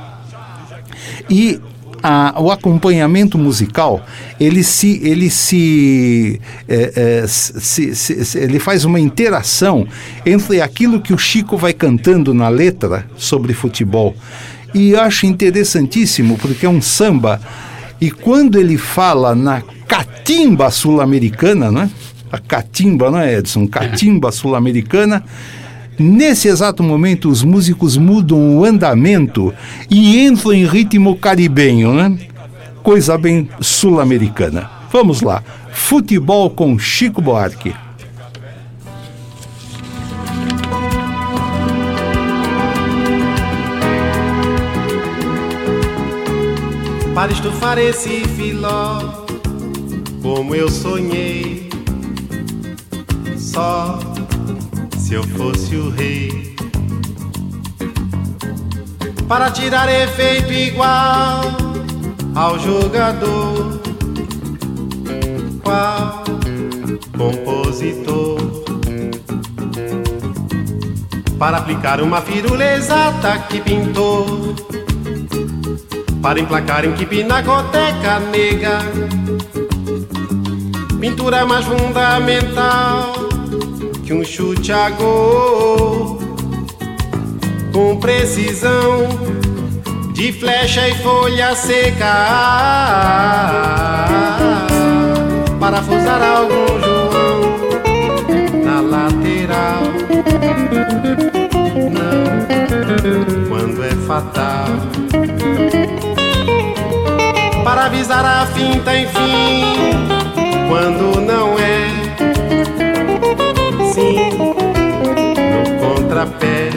e a- o acompanhamento musical ele se ele se, é, é, se- se- se- ele faz uma interação entre aquilo que o Chico vai cantando na letra sobre futebol e acho interessantíssimo porque é um samba e quando ele fala na catimba sul-americana, né? A catimba, não é, Edson? Catimba sul-americana. Nesse exato momento, os músicos mudam o andamento e entram em ritmo caribenho, né? Coisa bem sul-americana. Vamos lá. Futebol com Chico Buarque. para estufar esse filó, como eu sonhei. Só se eu fosse o rei, para tirar efeito igual ao jogador, qual compositor, para aplicar uma firula exata que pintou para emplacar em que pinacoteca nega. Pintura mais fundamental que um chute a gol, com precisão de flecha e folha seca. Parafusar algum João na lateral. Não, quando é fatal para avisar a finta, enfim, quando não é. No contrapé.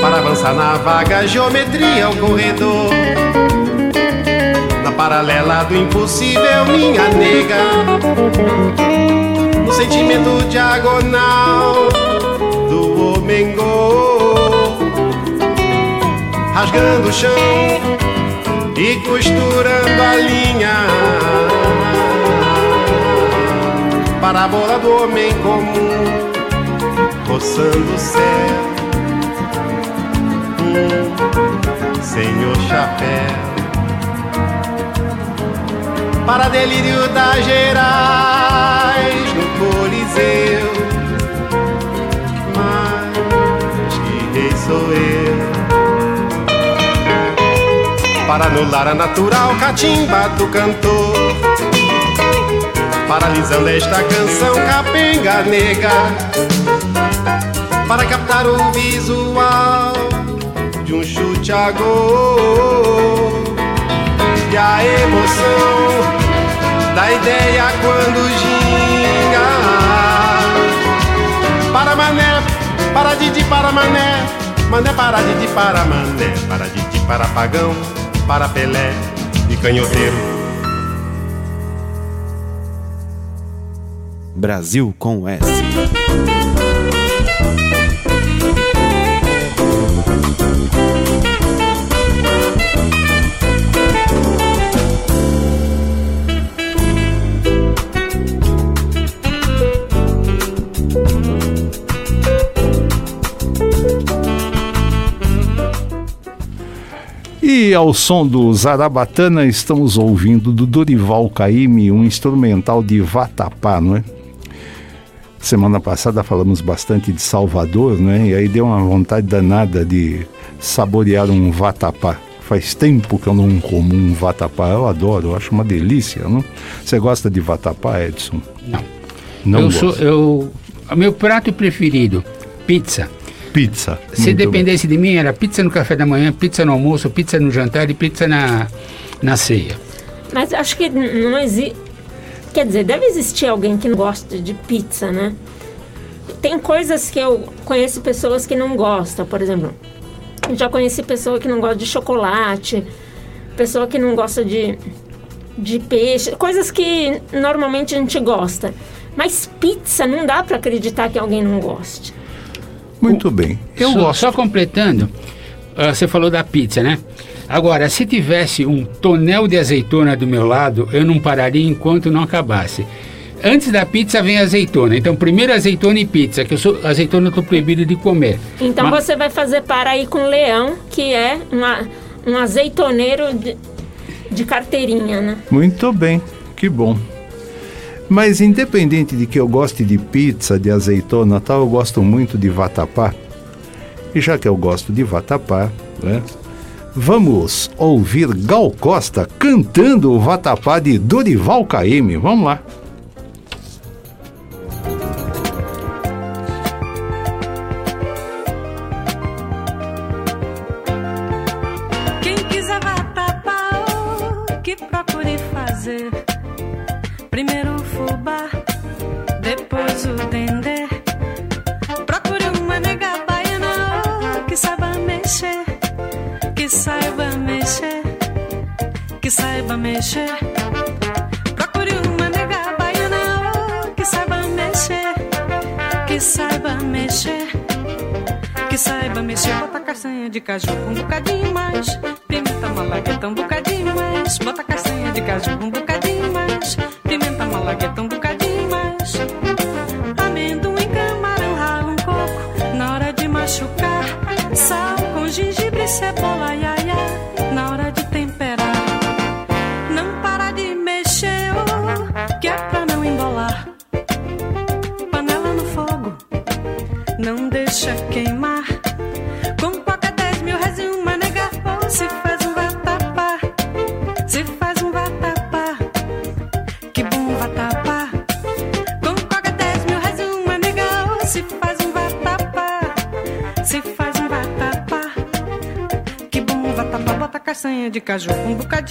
Para avançar na vaga geometria, o corredor. Na paralela do impossível, minha nega. No sentimento diagonal do homem-gol rasgando o chão e costurando a linha. Parábola do homem comum, roçando o céu. Um senhor chapéu. Para delírio das Gerais no Coliseu. Mas que rei sou eu para anular a natural catimba do cantor. Paralisando esta canção capenga nega, para captar o visual de um chute a gol. E a emoção da ideia quando ginga. Para mané, para Didi, para mané, mané para Didi, para mané, para Didi, para pagão para Pelé e canhoteiro. Brasil com S. E ao som do Zarabatana estamos ouvindo do Dorival Caymmi um instrumental de Vatapá, não é? Semana passada falamos bastante de Salvador, né? E aí deu uma vontade danada de saborear um vatapá. Faz tempo que eu não como um vatapá. Eu adoro, eu acho uma delícia, não? Você gosta de vatapá, Edson? Não. Não eu gosta. sou, eu, o meu prato preferido, pizza. Pizza. Se Muito dependesse de mim, era pizza no café da manhã, pizza no almoço, pizza no jantar e pizza na, na ceia. Mas acho que não existe. Quer dizer, deve existir alguém que não gosta de pizza, né? Tem coisas que eu conheço pessoas que não gostam, por exemplo. Já conheci pessoa que não gosta de chocolate, pessoa que não gosta de, de peixe, coisas que normalmente a gente gosta. Mas pizza não dá pra acreditar que alguém não goste. Muito bem. Eu só, Só completando, ah, você falou da pizza, né? Agora, se tivesse um tonel de azeitona do meu lado, eu não pararia enquanto não acabasse. Antes da pizza vem azeitona. Então, primeiro azeitona e pizza, que eu sou azeitona eu tô proibido de comer. Então Mas- você vai fazer para aí com o Leão, que é uma, um azeitoneiro de, de carteirinha, né? Muito bem, que bom. Mas independente de que eu goste de pizza, de azeitona tal, eu gosto muito de vatapá. E já que eu gosto de vatapá, né? Vamos ouvir Gal Costa cantando o vatapá de Dorival Caymmi. Vamos lá. cebola e caju um bocadinho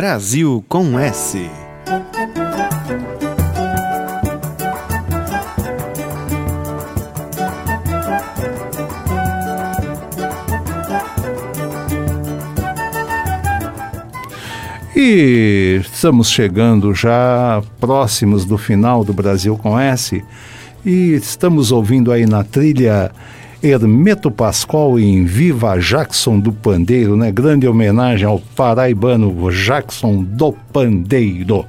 Brasil com S. E estamos chegando já próximos do final do Brasil com S e estamos ouvindo aí na trilha Hermeto Pascoal em Viva Jackson do Pandeiro, né? Grande homenagem ao paraibano Jackson do Pandeiro.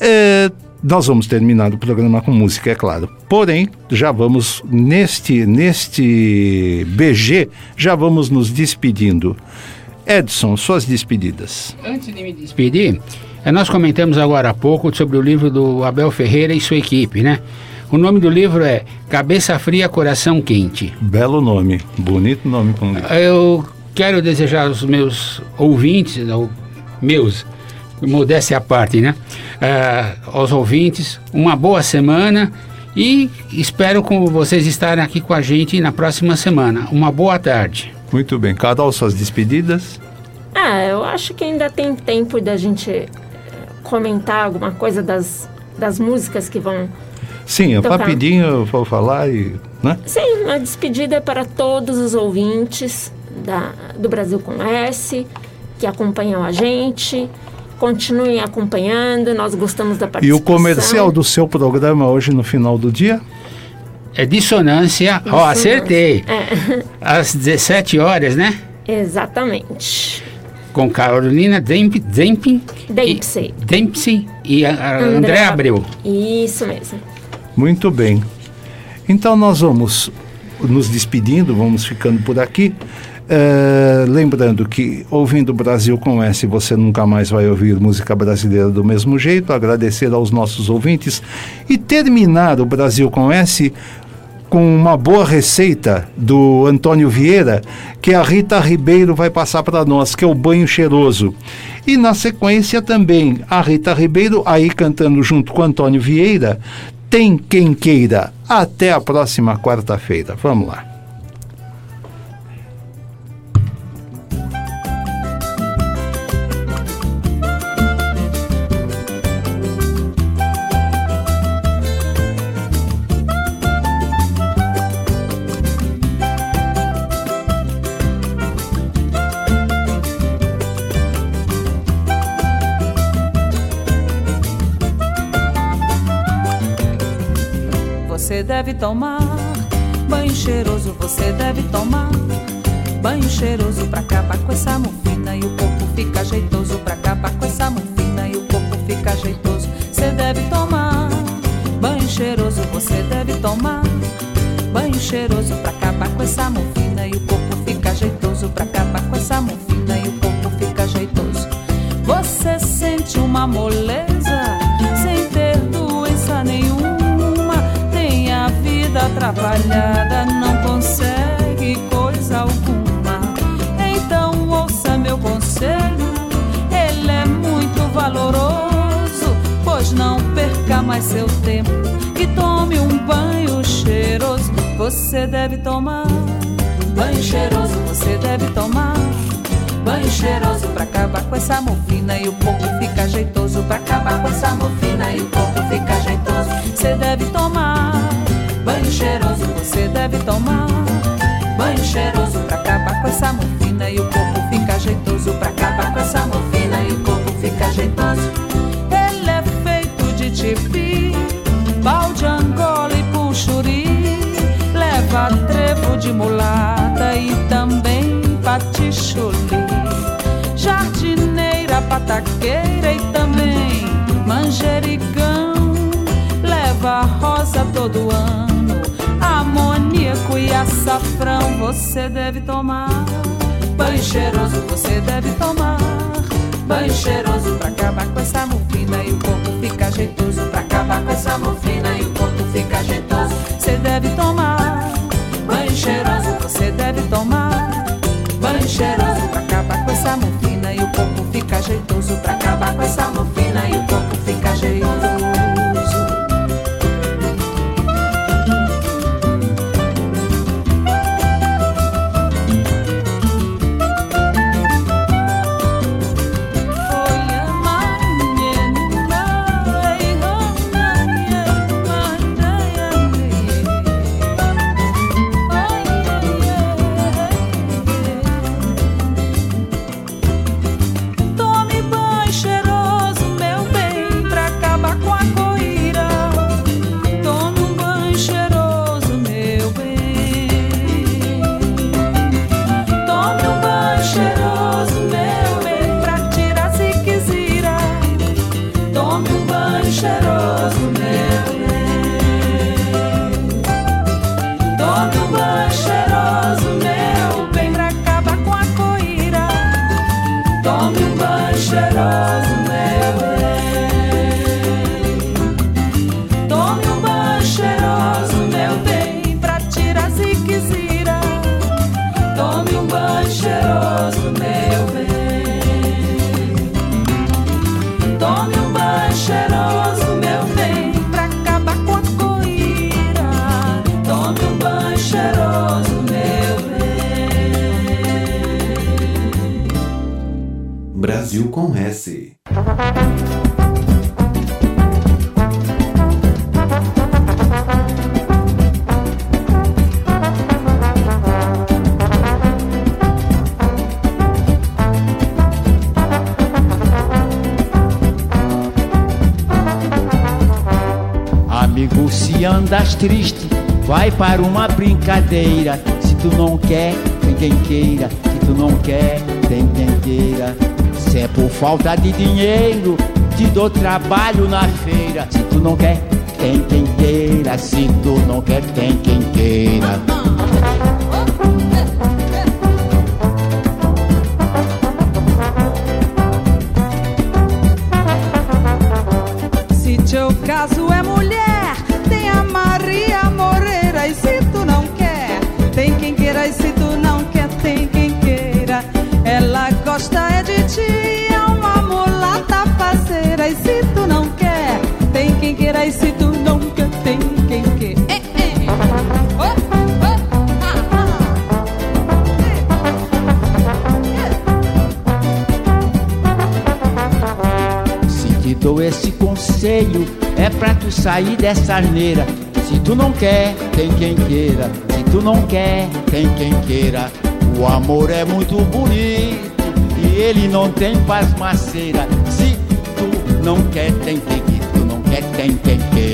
É, nós vamos terminar o programa com música, é claro. Porém, já vamos neste neste BG, já vamos nos despedindo. Edson, suas despedidas. Antes de me despedir, eh, nós comentamos agora há pouco sobre o livro do Abel Ferreira e sua equipe, né? O nome do livro é Cabeça Fria, Coração Quente. Belo nome, bonito nome para um livro. Eu quero desejar aos meus ouvintes, ao- meus, modéstia à parte, né? Ah, aos ouvintes, uma boa semana e espero com vocês estarem aqui com a gente na próxima semana. Uma boa tarde. Muito bem. Carol, suas despedidas? Ah, eu acho que ainda tem tempo da gente eh, comentar alguma coisa das, das músicas que vão. Sim, Tocar. rapidinho eu vou falar e. Né? Sim, uma despedida para todos os ouvintes da, do Brasil com S, que acompanham a gente. Continuem acompanhando, nós gostamos da E participação. o comercial do seu programa hoje no final do dia? É dissonância. Ó, acertei. É, Às 17 horas, né? exatamente. Com Carolina Demp, Dempin, Dempsey. e, Dempsey e a, a André André Abreu. Isso mesmo. Muito bem. Então nós vamos nos despedindo, vamos ficando por aqui. Eh, lembrando que ouvindo Brasil com S você nunca mais vai ouvir música brasileira do mesmo jeito. Agradecer aos nossos ouvintes e terminar o Brasil com S com uma boa receita do Antônio Vieira, que a Rita Ribeiro vai passar para nós, que é o banho cheiroso. E na sequência também a Rita Ribeiro, aí cantando junto com Antônio Vieira, tem quem queira. Até a próxima quarta-feira. Vamos lá. Você deve tomar. Banho cheiroso, você deve tomar. Banho cheiroso pra acabar com essa mufina e o corpo fica jeitoso. Pra acabar com essa mufina e o corpo fica jeitoso. Você deve tomar. Banho cheiroso, você deve tomar. Banho cheiroso pra acabar com essa mufina e o corpo fica jeitoso. Pra acabar com essa mufina e o corpo fica jeitoso. Você sente uma moleza atrapalhada, não consegue coisa alguma. Então ouça meu conselho, ele é muito valoroso, pois não perca mais seu tempo e tome um banho cheiroso. Você deve tomar banho cheiroso, você deve tomar. Banho cheiroso pra acabar com essa mofina e o corpo fica jeitoso. Pra acabar com essa mofina e o corpo fica jeitoso. Você deve tomar cheiroso, você deve tomar banho cheiroso pra acabar com essa mofina e o corpo fica jeitoso. Pra acabar com essa mofina e o corpo fica jeitoso. Ele é feito de tipi, pau de angola e puxuri. Leva trevo de mulata e também patichuli. Jardineira, pataqueira e também manjericão. Leva rosa todo ano, amoníaco e açafrão. Você deve tomar banho cheiroso, você deve tomar banho cheiroso pra acabar com essa mufina e o corpo fica jeitoso. Pra acabar com essa mufina e o corpo fica jeitoso. Você deve tomar banho cheiroso, você deve tomar banho cheiroso pra acabar com essa mufina e o corpo fica jeitoso. Pra acabar com essa mufina e o corpo falta de dinheiro, te dou trabalho na feira. Se tu não quer, tem quem queira. Se tu não quer, tem quem queira. É pra tu sair dessa asneira. Se tu não quer, tem quem queira. Se tu não quer, tem quem queira. O amor é muito bonito e ele não tem pasmaceira. Se tu não quer, tem quem queira. Tu não quer, tem quem queira.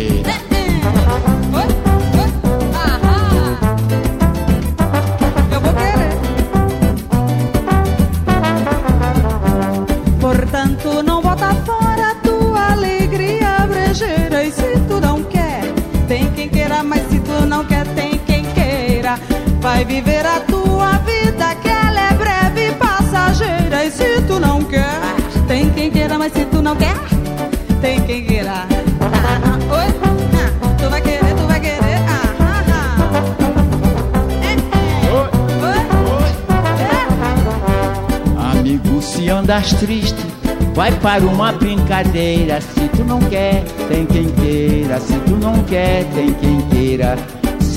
Vai viver a tua vida, que ela é breve e passageira. E se tu não quer, tem quem queira, mas se tu não quer, tem quem queira. Ah, oi? Ah, tu vai querer, tu vai querer. Ah, eh. Oi? Amigo, se andas triste, vai para uma brincadeira. Se tu não quer, tem quem queira. Se tu não quer, tem quem queira.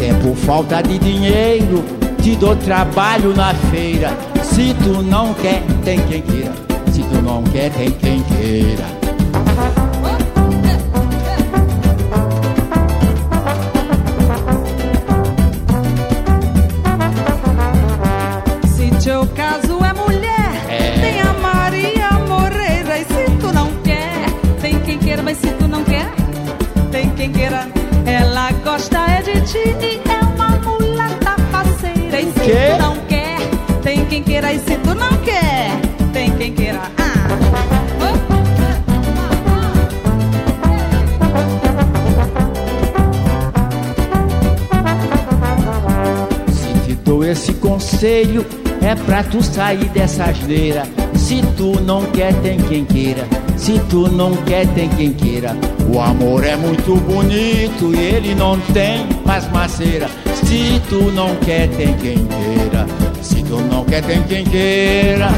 Se é por falta de dinheiro, te dou trabalho na feira. Se tu não quer, tem quem queira. Se tu não quer, tem quem queira. Conselho, é pra tu sair dessa asneira. Se tu não quer, tem quem queira. Se tu não quer, tem quem queira. O amor é muito bonito e ele não tem pasmaceira. Se tu não quer, tem quem queira. Se tu não quer, tem quem queira.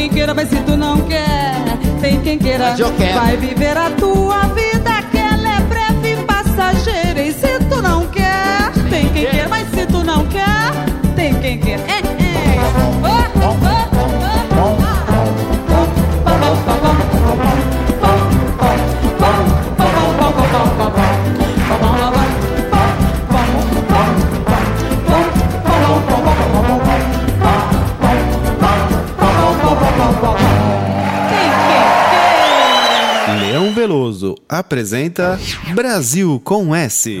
Quem queira, mas se tu não quer, tem quem queira. Vai viver a tua vida, que ela é breve e passageira. E se tu não quer, tem quem queira, mas se tu não quer, tem quem queira. É, é. Apresenta Brasil com S.